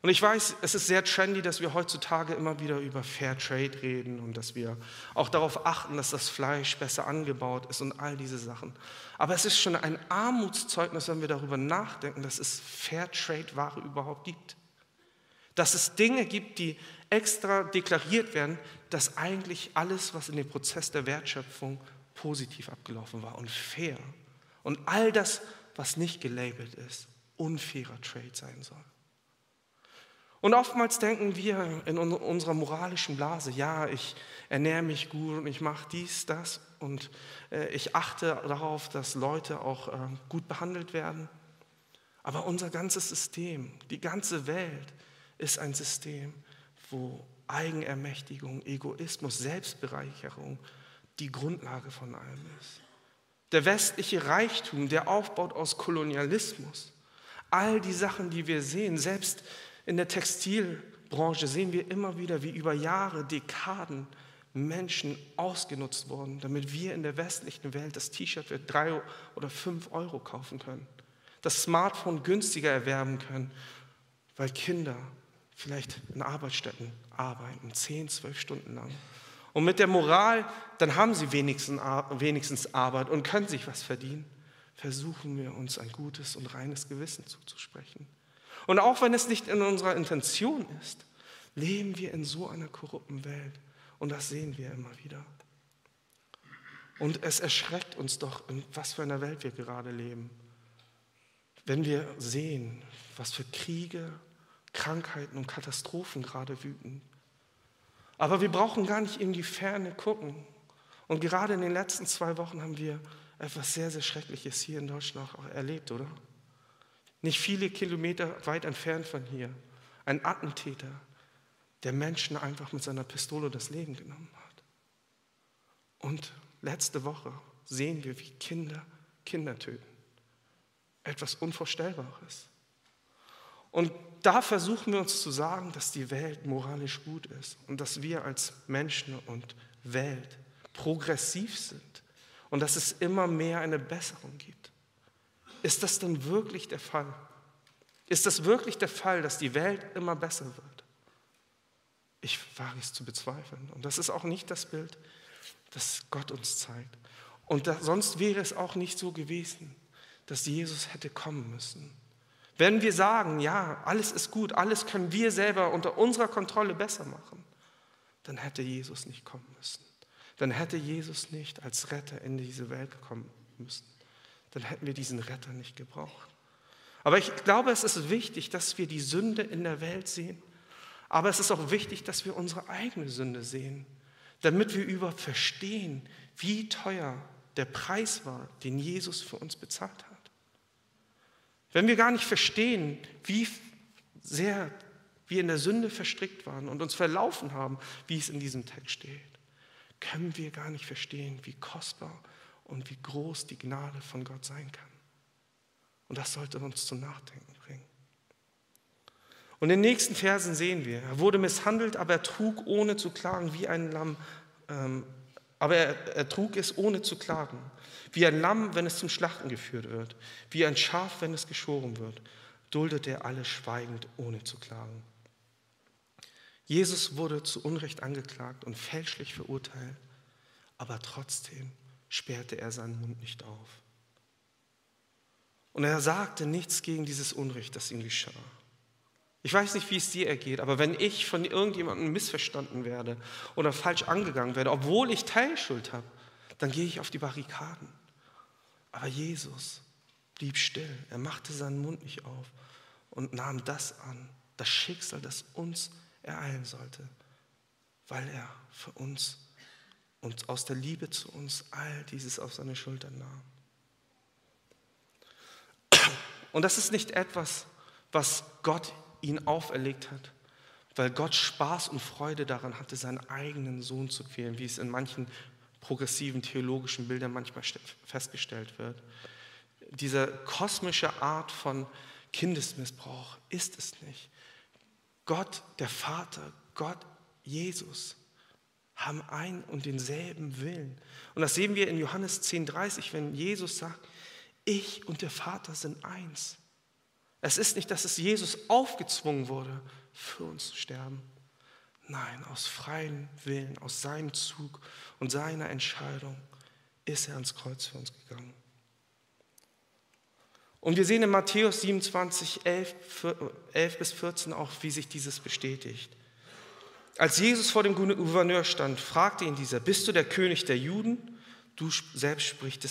Und ich weiß, es ist sehr trendy, dass wir heutzutage immer wieder über Fair Trade reden und dass wir auch darauf achten, dass das Fleisch besser angebaut ist und all diese Sachen. Aber es ist schon ein Armutszeugnis, wenn wir darüber nachdenken, dass es Fair Trade Ware überhaupt gibt. Dass es Dinge gibt, die extra deklariert werden, dass eigentlich alles, was in dem Prozess der Wertschöpfung positiv abgelaufen war und fair. Und all das, was nicht gelabelt ist, unfairer Trade sein soll. Und oftmals denken wir in unserer moralischen Blase, ja, ich ernähre mich gut und ich mache dies, das und äh, ich achte darauf, dass Leute auch äh, gut behandelt werden. Aber unser ganzes System, die ganze Welt ist ein System, wo Eigenermächtigung, Egoismus, Selbstbereicherung die Grundlage von allem ist. Der westliche Reichtum, der aufbaut aus Kolonialismus, all die Sachen, die wir sehen, selbst in der Textilbranche sehen wir immer wieder, wie über Jahre, Dekaden Menschen ausgenutzt wurden, damit wir in der westlichen Welt das T-Shirt für drei oder fünf Euro kaufen können, das Smartphone günstiger erwerben können, weil Kinder vielleicht in Arbeitsstätten arbeiten, zehn, zwölf Stunden lang. Und mit der Moral, dann haben sie wenigstens, wenigstens Arbeit und können sich was verdienen, versuchen wir uns ein gutes und reines Gewissen zuzusprechen. Und auch wenn es nicht in unserer Intention ist, leben wir in so einer korrupten Welt. Und das sehen wir immer wieder. Und es erschreckt uns doch, in was für einer Welt wir gerade leben. Wenn wir sehen, was für Kriege, Krankheiten und Katastrophen gerade wüten. Aber wir brauchen gar nicht in die Ferne gucken. Und gerade in den letzten zwei Wochen haben wir etwas sehr, sehr Schreckliches hier in Deutschland auch erlebt, oder? nicht viele Kilometer weit entfernt von hier, ein Attentäter, der Menschen einfach mit seiner Pistole das Leben genommen hat. Und letzte Woche sehen wir, wie Kinder Kinder töten. Etwas Unvorstellbares. Und da versuchen wir uns zu sagen, dass die Welt moralisch gut ist und dass wir als Menschen und Welt progressiv sind und dass es immer mehr eine Besserung gibt. Ist das denn wirklich der Fall? Ist das wirklich der Fall, dass die Welt immer besser wird? Ich wage es zu bezweifeln. Und das ist auch nicht das Bild, das Gott uns zeigt. Und da, sonst wäre es auch nicht so gewesen, dass Jesus hätte kommen müssen. Wenn wir sagen, ja, alles ist gut, alles können wir selber unter unserer Kontrolle besser machen, dann hätte Jesus nicht kommen müssen. Dann hätte Jesus nicht als Retter in diese Welt kommen müssen. Dann hätten wir diesen Retter nicht gebraucht. Aber ich glaube, es ist wichtig, dass wir die Sünde in der Welt sehen. Aber es ist auch wichtig, dass wir unsere eigene Sünde sehen, damit wir überhaupt verstehen, wie teuer der Preis war, den Jesus für uns bezahlt hat. Wenn wir gar nicht verstehen, wie sehr wir in der Sünde verstrickt waren und uns verlaufen haben, wie es in diesem Text steht, können wir gar nicht verstehen, wie kostbar und wie groß die Gnade von Gott sein kann. Und das sollte uns zum Nachdenken bringen. Und in den nächsten Versen sehen wir, er wurde misshandelt, aber er trug ohne zu klagen wie ein Lamm, ähm, aber er, er trug es ohne zu klagen, wie ein Lamm, wenn es zum Schlachten geführt wird, wie ein Schaf, wenn es geschoren wird, duldet er alles schweigend, ohne zu klagen. Jesus wurde zu Unrecht angeklagt und fälschlich verurteilt, aber trotzdem sperrte er seinen Mund nicht auf. Und er sagte nichts gegen dieses Unrecht, das ihm geschah. Ich weiß nicht, wie es dir ergeht, aber wenn ich von irgendjemandem missverstanden werde oder falsch angegangen werde, obwohl ich Teilschuld habe, dann gehe ich auf die Barrikaden. Aber Jesus blieb still. Er machte seinen Mund nicht auf und nahm das an, das Schicksal, das uns ereilen sollte, weil er für uns und aus der Liebe zu uns all dieses auf seine Schultern nahm. Und das ist nicht etwas, was Gott ihn auferlegt hat, weil Gott Spaß und Freude daran hatte, seinen eigenen Sohn zu quälen, wie es in manchen progressiven theologischen Bildern manchmal festgestellt wird. Diese kosmische Art von Kindesmissbrauch ist es nicht. Gott, der Vater, Gott, Jesus haben ein und denselben Willen. Und das sehen wir in Johannes 10,30, wenn Jesus sagt, ich und der Vater sind eins. Es ist nicht, dass es Jesus aufgezwungen wurde, für uns zu sterben. Nein, aus freiem Willen, aus seinem Zug und seiner Entscheidung ist er ans Kreuz für uns gegangen. Und wir sehen in Matthäus 27, 11, 11 bis 14 auch, wie sich dieses bestätigt. Als Jesus vor dem Gouverneur stand, fragte ihn dieser, bist du der König der Juden? Du selbst sprichst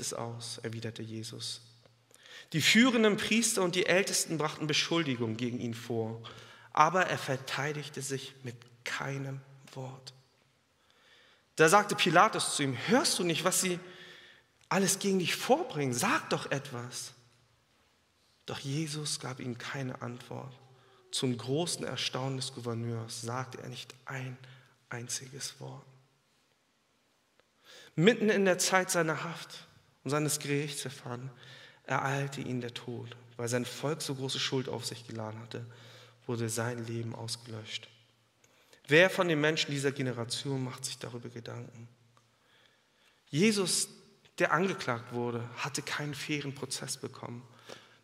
es aus, erwiderte Jesus. Die führenden Priester und die Ältesten brachten Beschuldigungen gegen ihn vor, aber er verteidigte sich mit keinem Wort. Da sagte Pilatus zu ihm, hörst du nicht, was sie alles gegen dich vorbringen? Sag doch etwas. Doch Jesus gab ihm keine Antwort. Zum großen Erstaunen des Gouverneurs sagte er nicht ein einziges Wort. Mitten in der Zeit seiner Haft und seines Gerichtsverfahrens ereilte ihn der Tod. Weil sein Volk so große Schuld auf sich geladen hatte, wurde sein Leben ausgelöscht. Wer von den Menschen dieser Generation macht sich darüber Gedanken? Jesus, der angeklagt wurde, hatte keinen fairen Prozess bekommen.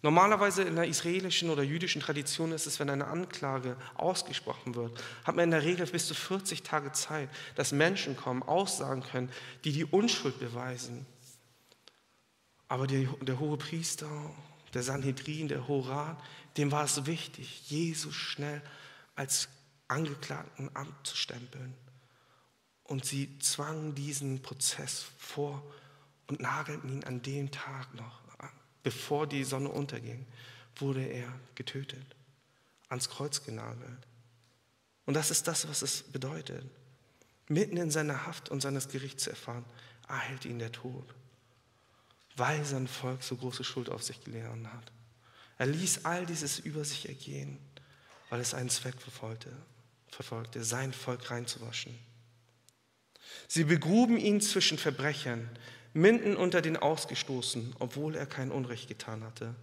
Normalerweise in der israelischen oder jüdischen Tradition ist es, wenn eine Anklage ausgesprochen wird, hat man in der Regel bis zu 40 Tage Zeit, dass Menschen kommen, Aussagen können, die die Unschuld beweisen. Aber der, der hohe Priester, der Sanhedrin, der Horat, dem war es wichtig, Jesus schnell als Angeklagten abzustempeln. Und sie zwangen diesen Prozess vor und nagelten ihn an dem Tag noch, bevor die Sonne unterging, wurde er getötet, ans Kreuz genagelt. Und das ist das, was es bedeutet. Mitten in seiner Haft und seines Gerichts erfahren, ereilt ihn der Tod weil sein Volk so große Schuld auf sich geladen hat. Er ließ all dieses über sich ergehen, weil es einen Zweck verfolgte, verfolgte sein Volk reinzuwaschen. Sie begruben ihn zwischen Verbrechern, mitten unter den Ausgestoßenen, obwohl er kein Unrecht getan hatte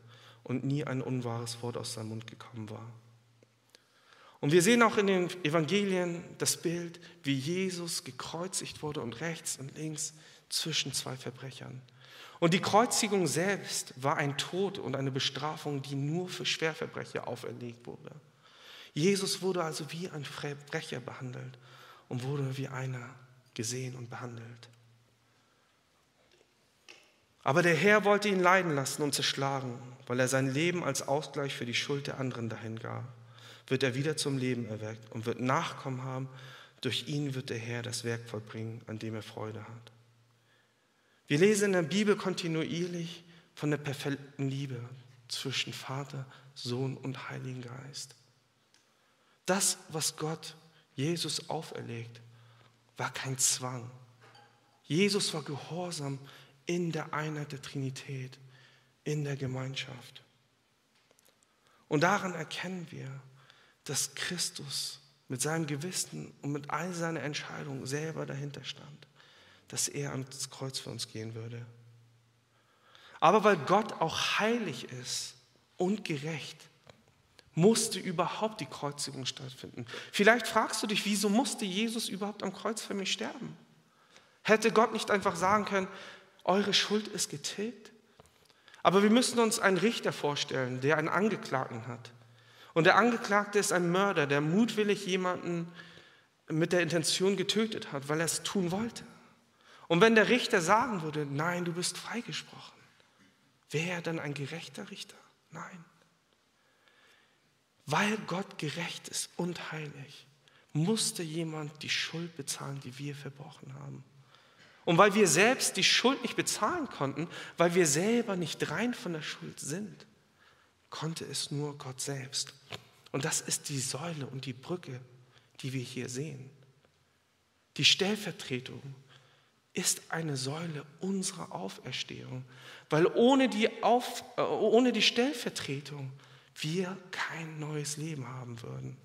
und nie ein unwahres Wort aus seinem Mund gekommen war. Und wir sehen auch in den Evangelien das Bild, wie Jesus gekreuzigt wurde und rechts und links zwischen zwei Verbrechern. Und die Kreuzigung selbst war ein Tod und eine Bestrafung, die nur für Schwerverbrecher auferlegt wurde. Jesus wurde also wie ein Verbrecher behandelt und wurde wie einer gesehen und behandelt. Aber der Herr wollte ihn leiden lassen und zerschlagen, weil er sein Leben als Ausgleich für die Schuld der anderen dahin gab. Wird er wieder zum Leben erweckt und wird Nachkommen haben. Durch ihn wird der Herr das Werk vollbringen, an dem er Freude hat. Wir lesen in der Bibel kontinuierlich von der perfekten Liebe zwischen Vater, Sohn und Heiligen Geist. Das, was Gott Jesus auferlegt, war kein Zwang. Jesus war gehorsam in der Einheit der Trinität, in der Gemeinschaft. Und daran erkennen wir, dass Christus mit seinem Gewissen und mit all seiner Entscheidungen selber dahinter stand dass er ans Kreuz für uns gehen würde. Aber weil Gott auch heilig ist und gerecht, musste überhaupt die Kreuzigung stattfinden. Vielleicht fragst du dich, wieso musste Jesus überhaupt am Kreuz für mich sterben? Hätte Gott nicht einfach sagen können, eure Schuld ist getilgt? Aber wir müssen uns einen Richter vorstellen, der einen Angeklagten hat. Und der Angeklagte ist ein Mörder, der mutwillig jemanden mit der Intention getötet hat, weil er es tun wollte. Und wenn der Richter sagen würde, nein, du bist freigesprochen, wäre er dann ein gerechter Richter? Nein. Weil Gott gerecht ist und heilig, musste jemand die Schuld bezahlen, die wir verbrochen haben. Und weil wir selbst die Schuld nicht bezahlen konnten, weil wir selber nicht rein von der Schuld sind, konnte es nur Gott selbst. Und das ist die Säule und die Brücke, die wir hier sehen. Die Stellvertretung ist eine Säule unserer Auferstehung, weil ohne die, Auf, äh, ohne die Stellvertretung wir kein neues Leben haben würden.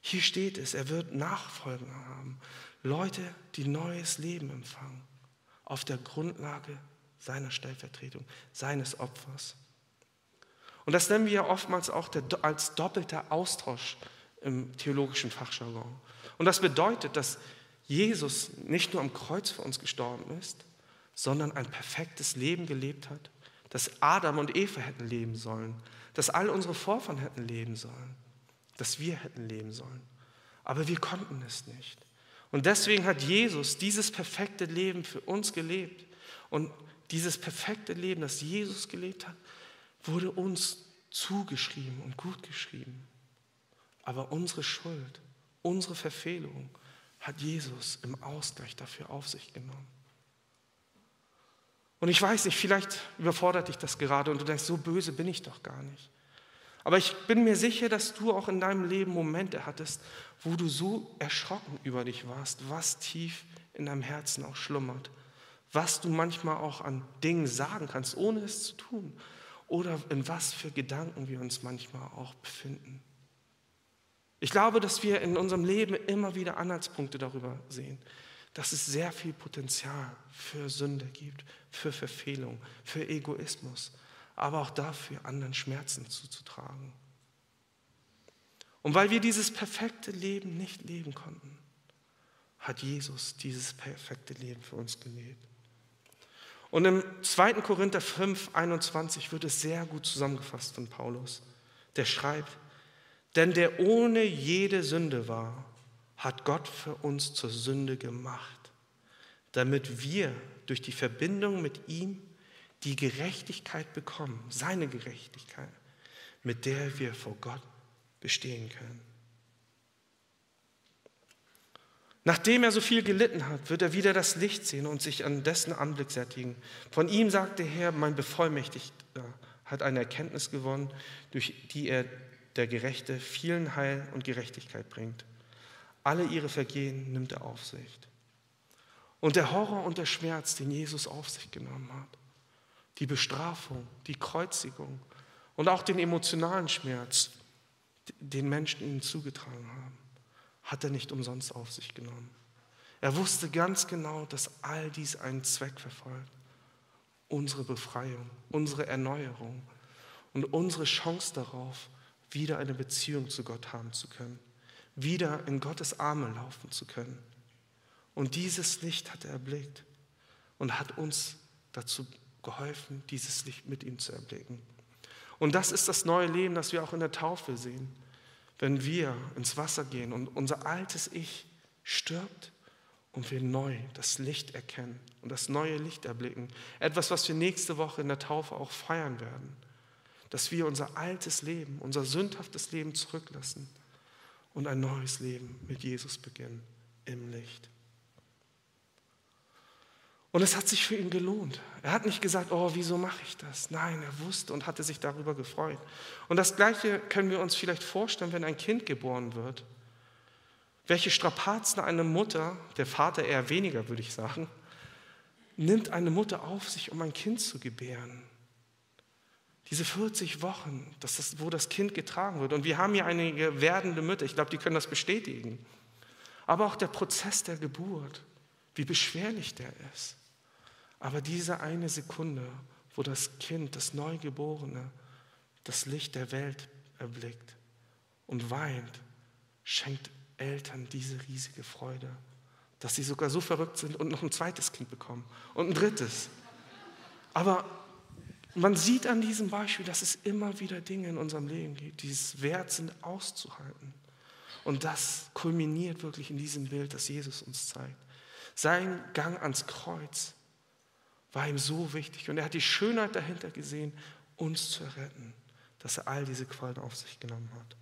Hier steht es, er wird Nachfolger haben, Leute, die neues Leben empfangen, auf der Grundlage seiner Stellvertretung, seines Opfers. Und das nennen wir ja oftmals auch der, als doppelter Austausch im theologischen Fachjargon. Und das bedeutet, dass Jesus nicht nur am Kreuz für uns gestorben ist, sondern ein perfektes Leben gelebt hat, das Adam und Eva hätten leben sollen, das all unsere Vorfahren hätten leben sollen, das wir hätten leben sollen. Aber wir konnten es nicht. Und deswegen hat Jesus dieses perfekte Leben für uns gelebt. Und dieses perfekte Leben, das Jesus gelebt hat, wurde uns zugeschrieben und gut geschrieben. Aber unsere Schuld, unsere Verfehlung, hat Jesus im Ausgleich dafür auf sich genommen. Und ich weiß nicht, vielleicht überfordert dich das gerade und du denkst, so böse bin ich doch gar nicht. Aber ich bin mir sicher, dass du auch in deinem Leben Momente hattest, wo du so erschrocken über dich warst, was tief in deinem Herzen auch schlummert, was du manchmal auch an Dingen sagen kannst, ohne es zu tun, oder in was für Gedanken wir uns manchmal auch befinden. Ich glaube, dass wir in unserem Leben immer wieder Anhaltspunkte darüber sehen, dass es sehr viel Potenzial für Sünde gibt, für Verfehlung, für Egoismus, aber auch dafür, anderen Schmerzen zuzutragen. Und weil wir dieses perfekte Leben nicht leben konnten, hat Jesus dieses perfekte Leben für uns gelebt. Und im 2. Korinther 5, 21 wird es sehr gut zusammengefasst von Paulus. Der schreibt, denn der ohne jede Sünde war, hat Gott für uns zur Sünde gemacht, damit wir durch die Verbindung mit ihm die Gerechtigkeit bekommen, seine Gerechtigkeit, mit der wir vor Gott bestehen können. Nachdem er so viel gelitten hat, wird er wieder das Licht sehen und sich an dessen Anblick sättigen. Von ihm sagt der Herr, mein Bevollmächtigter hat eine Erkenntnis gewonnen, durch die er der Gerechte vielen Heil und Gerechtigkeit bringt. Alle ihre Vergehen nimmt er auf sich. Und der Horror und der Schmerz, den Jesus auf sich genommen hat, die Bestrafung, die Kreuzigung und auch den emotionalen Schmerz, den Menschen ihnen zugetragen haben, hat er nicht umsonst auf sich genommen. Er wusste ganz genau, dass all dies einen Zweck verfolgt. Unsere Befreiung, unsere Erneuerung und unsere Chance darauf, wieder eine Beziehung zu Gott haben zu können, wieder in Gottes Arme laufen zu können. Und dieses Licht hat er erblickt und hat uns dazu geholfen, dieses Licht mit ihm zu erblicken. Und das ist das neue Leben, das wir auch in der Taufe sehen. Wenn wir ins Wasser gehen und unser altes Ich stirbt und wir neu das Licht erkennen und das neue Licht erblicken. Etwas, was wir nächste Woche in der Taufe auch feiern werden. Dass wir unser altes Leben, unser sündhaftes Leben zurücklassen und ein neues Leben mit Jesus beginnen im Licht. Und es hat sich für ihn gelohnt. Er hat nicht gesagt, oh, wieso mache ich das? Nein, er wusste und hatte sich darüber gefreut. Und das Gleiche können wir uns vielleicht vorstellen, wenn ein Kind geboren wird. Welche Strapazen eine Mutter, der Vater eher weniger, würde ich sagen, nimmt eine Mutter auf sich, um ein Kind zu gebären. Diese 40 Wochen, das ist, wo das Kind getragen wird. Und wir haben hier einige werdende Mütter, ich glaube, die können das bestätigen. Aber auch der Prozess der Geburt, wie beschwerlich der ist. Aber diese eine Sekunde, wo das Kind, das Neugeborene, das Licht der Welt erblickt und weint, schenkt Eltern diese riesige Freude, dass sie sogar so verrückt sind und noch ein zweites Kind bekommen und ein drittes. Aber man sieht an diesem Beispiel, dass es immer wieder Dinge in unserem Leben gibt, die es wert sind auszuhalten. Und das kulminiert wirklich in diesem Bild, das Jesus uns zeigt. Sein Gang ans Kreuz war ihm so wichtig. Und er hat die Schönheit dahinter gesehen, uns zu retten, dass er all diese Qualen auf sich genommen hat.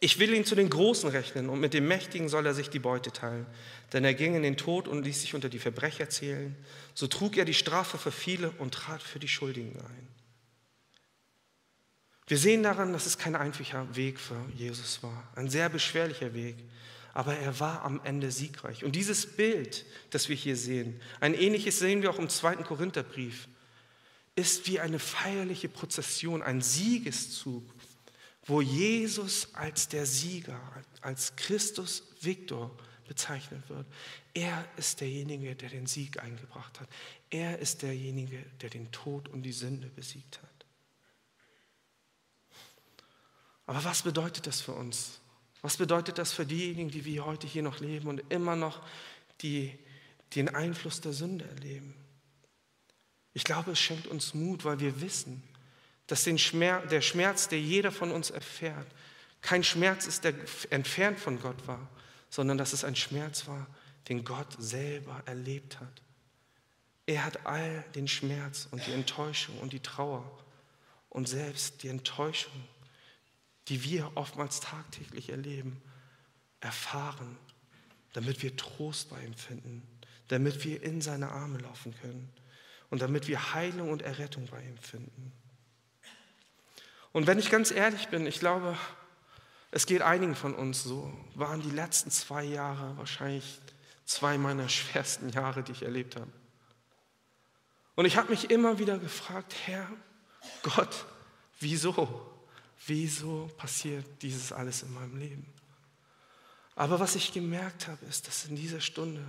Ich will ihn zu den Großen rechnen und mit dem Mächtigen soll er sich die Beute teilen. Denn er ging in den Tod und ließ sich unter die Verbrecher zählen. So trug er die Strafe für viele und trat für die Schuldigen ein. Wir sehen daran, dass es kein einfacher Weg für Jesus war. Ein sehr beschwerlicher Weg aber er war am Ende siegreich. Und dieses Bild, das wir hier sehen, ein ähnliches sehen wir auch im zweiten Korintherbrief, ist wie eine feierliche Prozession, ein Siegeszug, wo Jesus als der Sieger, als Christus Victor bezeichnet wird. Er ist derjenige, der den Sieg eingebracht hat. Er ist derjenige, der den Tod und die Sünde besiegt hat. Aber was bedeutet das für uns? Was bedeutet das für diejenigen, die wir heute hier noch leben und immer noch die, den Einfluss der Sünde erleben? Ich glaube, es schenkt uns Mut, weil wir wissen, dass den Schmerz, der Schmerz, der jeder von uns erfährt, kein Schmerz ist, der entfernt von Gott war, sondern dass es ein Schmerz war, den Gott selber erlebt hat. Er hat all den Schmerz und die Enttäuschung und die Trauer und selbst die Enttäuschung die wir oftmals tagtäglich erleben, erfahren, damit wir Trost bei ihm finden, damit wir in seine Arme laufen können und damit wir Heilung und Errettung bei ihm finden. Und wenn ich ganz ehrlich bin, ich glaube, es geht einigen von uns so, waren die letzten zwei Jahre wahrscheinlich zwei meiner *laughs* schwersten Jahre, die ich erlebt habe. Und ich habe mich immer wieder gefragt, Herr Gott, wieso? wieso passiert dieses alles in meinem Leben? Aber was ich gemerkt habe, ist, dass in dieser Stunde,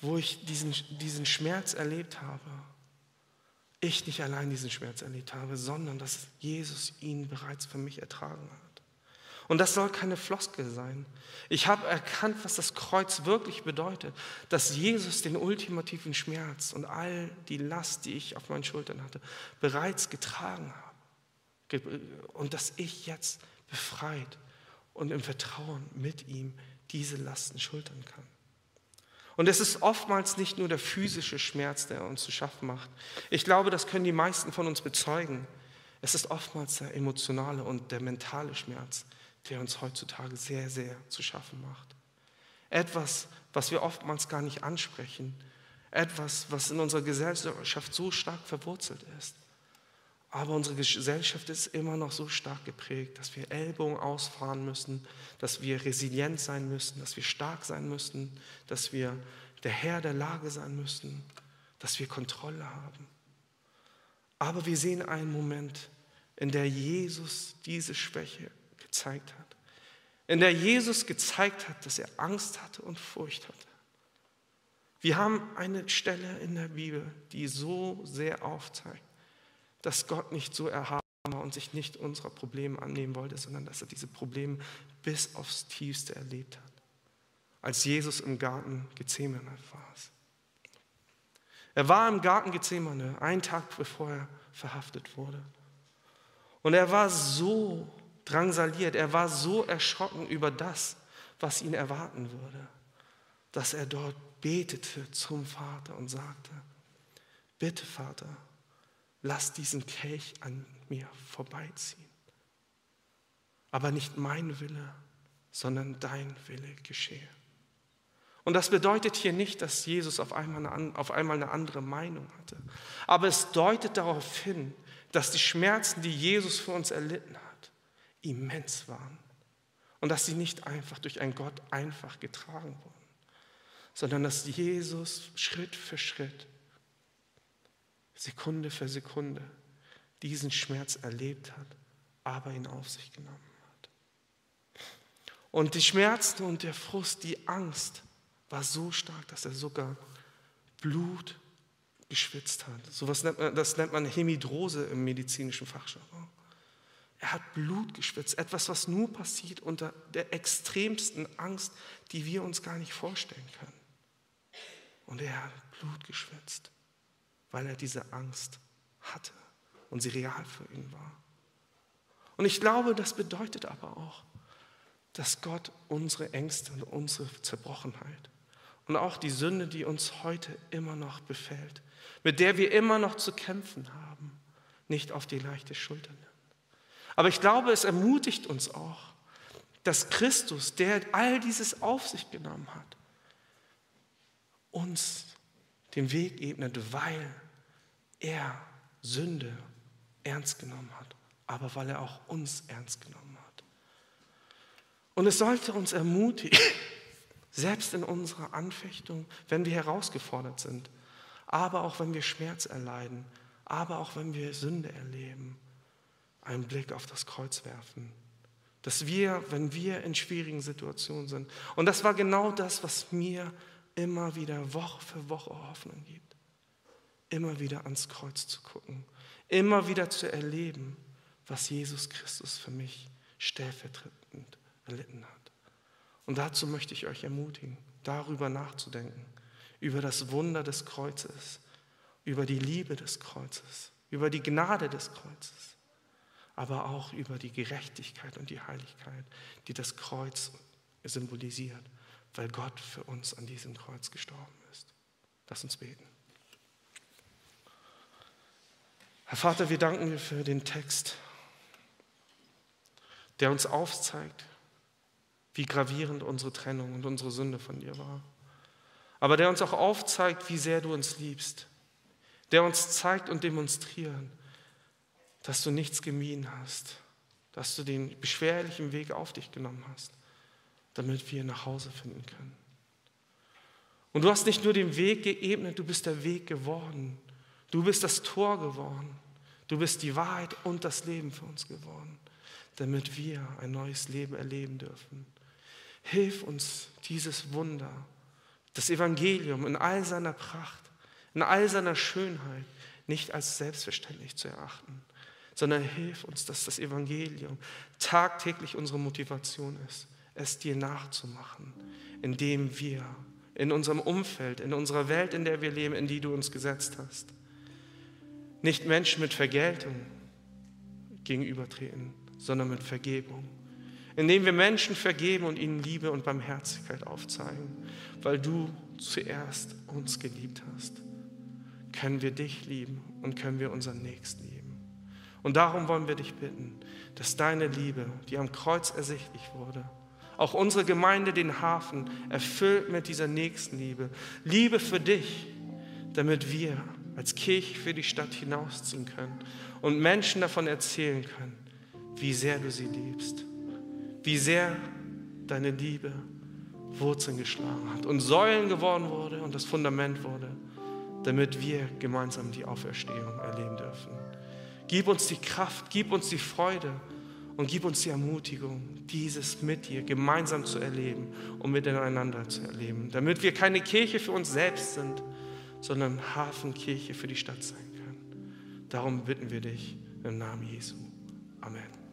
wo ich diesen, diesen Schmerz erlebt habe, ich nicht allein diesen Schmerz erlebt habe, sondern dass Jesus ihn bereits für mich ertragen hat. Und das soll keine Floskel sein. Ich habe erkannt, was das Kreuz wirklich bedeutet, dass Jesus den ultimativen Schmerz und all die Last, die ich auf meinen Schultern hatte, bereits getragen hat und dass ich jetzt befreit und im Vertrauen mit ihm diese Lasten schultern kann. Und es ist oftmals nicht nur der physische Schmerz, der uns zu schaffen macht. Ich glaube, das können die meisten von uns bezeugen. Es ist oftmals der emotionale und der mentale Schmerz, der uns heutzutage sehr, sehr zu schaffen macht. Etwas, was wir oftmals gar nicht ansprechen. Etwas, was in unserer Gesellschaft so stark verwurzelt ist. Aber unsere Gesellschaft ist immer noch so stark geprägt, dass wir Ellbogen ausfahren müssen, dass wir resilient sein müssen, dass wir stark sein müssen, dass wir der Herr der Lage sein müssen, dass wir Kontrolle haben. Aber wir sehen einen Moment, in der Jesus diese Schwäche gezeigt hat, in der Jesus gezeigt hat, dass er Angst hatte und Furcht hatte. Wir haben eine Stelle in der Bibel, die so sehr aufzeigt, dass Gott nicht so erhaben war und sich nicht unserer Probleme annehmen wollte, sondern dass er diese Probleme bis aufs Tiefste erlebt hat. Als Jesus im Garten Gethsemane war. Er war im Garten Gethsemane, einen Tag bevor er verhaftet wurde. Und er war so drangsaliert, er war so erschrocken über das, was ihn erwarten würde, dass er dort betete zum Vater und sagte, bitte Vater, lass diesen Kelch an mir vorbeiziehen. Aber nicht mein Wille, sondern dein Wille geschehe. Und das bedeutet hier nicht, dass Jesus auf einmal, eine, auf einmal eine andere Meinung hatte. Aber es deutet darauf hin, dass die Schmerzen, die Jesus für uns erlitten hat, immens waren. Und dass sie nicht einfach durch einen Gott einfach getragen wurden, sondern dass Jesus Schritt für Schritt, Sekunde für Sekunde diesen Schmerz erlebt hat, aber ihn auf sich genommen hat. Und die Schmerzen und der Frust, die Angst, war so stark, dass er sogar Blut geschwitzt hat. So was nennt man, das nennt man Hemidrose im medizinischen Fachjargon. Er hat Blut geschwitzt, etwas, was nur passiert unter der extremsten Angst, die wir uns gar nicht vorstellen können. Und er hat Blut geschwitzt, weil er diese Angst hatte und sie real für ihn war. Und ich glaube, das bedeutet aber auch, dass Gott unsere Ängste und unsere Zerbrochenheit und auch die Sünde, die uns heute immer noch befällt, mit der wir immer noch zu kämpfen haben, nicht auf die leichte Schulter nimmt. Aber ich glaube, es ermutigt uns auch, dass Christus, der all dieses auf sich genommen hat, uns den Weg ebnet, weil er Sünde ernst genommen hat, aber weil er auch uns ernst genommen hat. Und es sollte uns ermutigen, *laughs* selbst in unserer Anfechtung, wenn wir herausgefordert sind, aber auch wenn wir Schmerz erleiden, aber auch wenn wir Sünde erleben, einen Blick auf das Kreuz werfen. Dass wir, wenn wir in schwierigen Situationen sind, und das war genau das, was mir immer wieder Woche für Woche Hoffnung gibt, immer wieder ans Kreuz zu gucken, immer wieder zu erleben, was Jesus Christus für mich stellvertretend erlitten hat. Und dazu möchte ich euch ermutigen, darüber nachzudenken, über das Wunder des Kreuzes, über die Liebe des Kreuzes, über die Gnade des Kreuzes, aber auch über die Gerechtigkeit und die Heiligkeit, die das Kreuz symbolisiert, weil Gott für uns an diesem Kreuz gestorben ist. Lass uns beten. Herr Vater, wir danken dir für den Text, der uns aufzeigt, wie gravierend unsere Trennung und unsere Sünde von dir war. Aber der uns auch aufzeigt, wie sehr du uns liebst. Der uns zeigt und demonstriert, dass du nichts gemieden hast, dass du den beschwerlichen Weg auf dich genommen hast, damit wir nach Hause finden können. Und du hast nicht nur den Weg geebnet, du bist der Weg geworden. Du bist das Tor geworden. Du bist die Wahrheit und das Leben für uns geworden, damit wir ein neues Leben erleben dürfen. Hilf uns dieses Wunder, das Evangelium in all seiner Pracht, in all seiner Schönheit nicht als selbstverständlich zu erachten, sondern hilf uns, dass das Evangelium tagtäglich unsere Motivation ist, es dir nachzumachen, indem wir in unserem Umfeld, in unserer Welt, in der wir leben, in die du uns gesetzt hast, nicht Menschen mit Vergeltung gegenübertreten, sondern mit Vergebung indem wir Menschen vergeben und ihnen Liebe und Barmherzigkeit aufzeigen, weil du zuerst uns geliebt hast, können wir dich lieben und können wir unseren Nächsten lieben. Und darum wollen wir dich bitten, dass deine Liebe, die am Kreuz ersichtlich wurde, auch unsere Gemeinde den Hafen erfüllt mit dieser Nächstenliebe, Liebe für dich, damit wir als Kirche für die Stadt hinausziehen können und Menschen davon erzählen können, wie sehr du sie liebst wie sehr deine Liebe Wurzeln geschlagen hat und Säulen geworden wurde und das Fundament wurde, damit wir gemeinsam die Auferstehung erleben dürfen. Gib uns die Kraft, gib uns die Freude Und gib uns die Ermutigung, dieses mit dir gemeinsam zu erleben und miteinander zu erleben, damit wir keine Kirche für uns selbst sind, sondern Hafenkirche für die Stadt sein können. Darum bitten wir dich im Namen Jesu. Amen.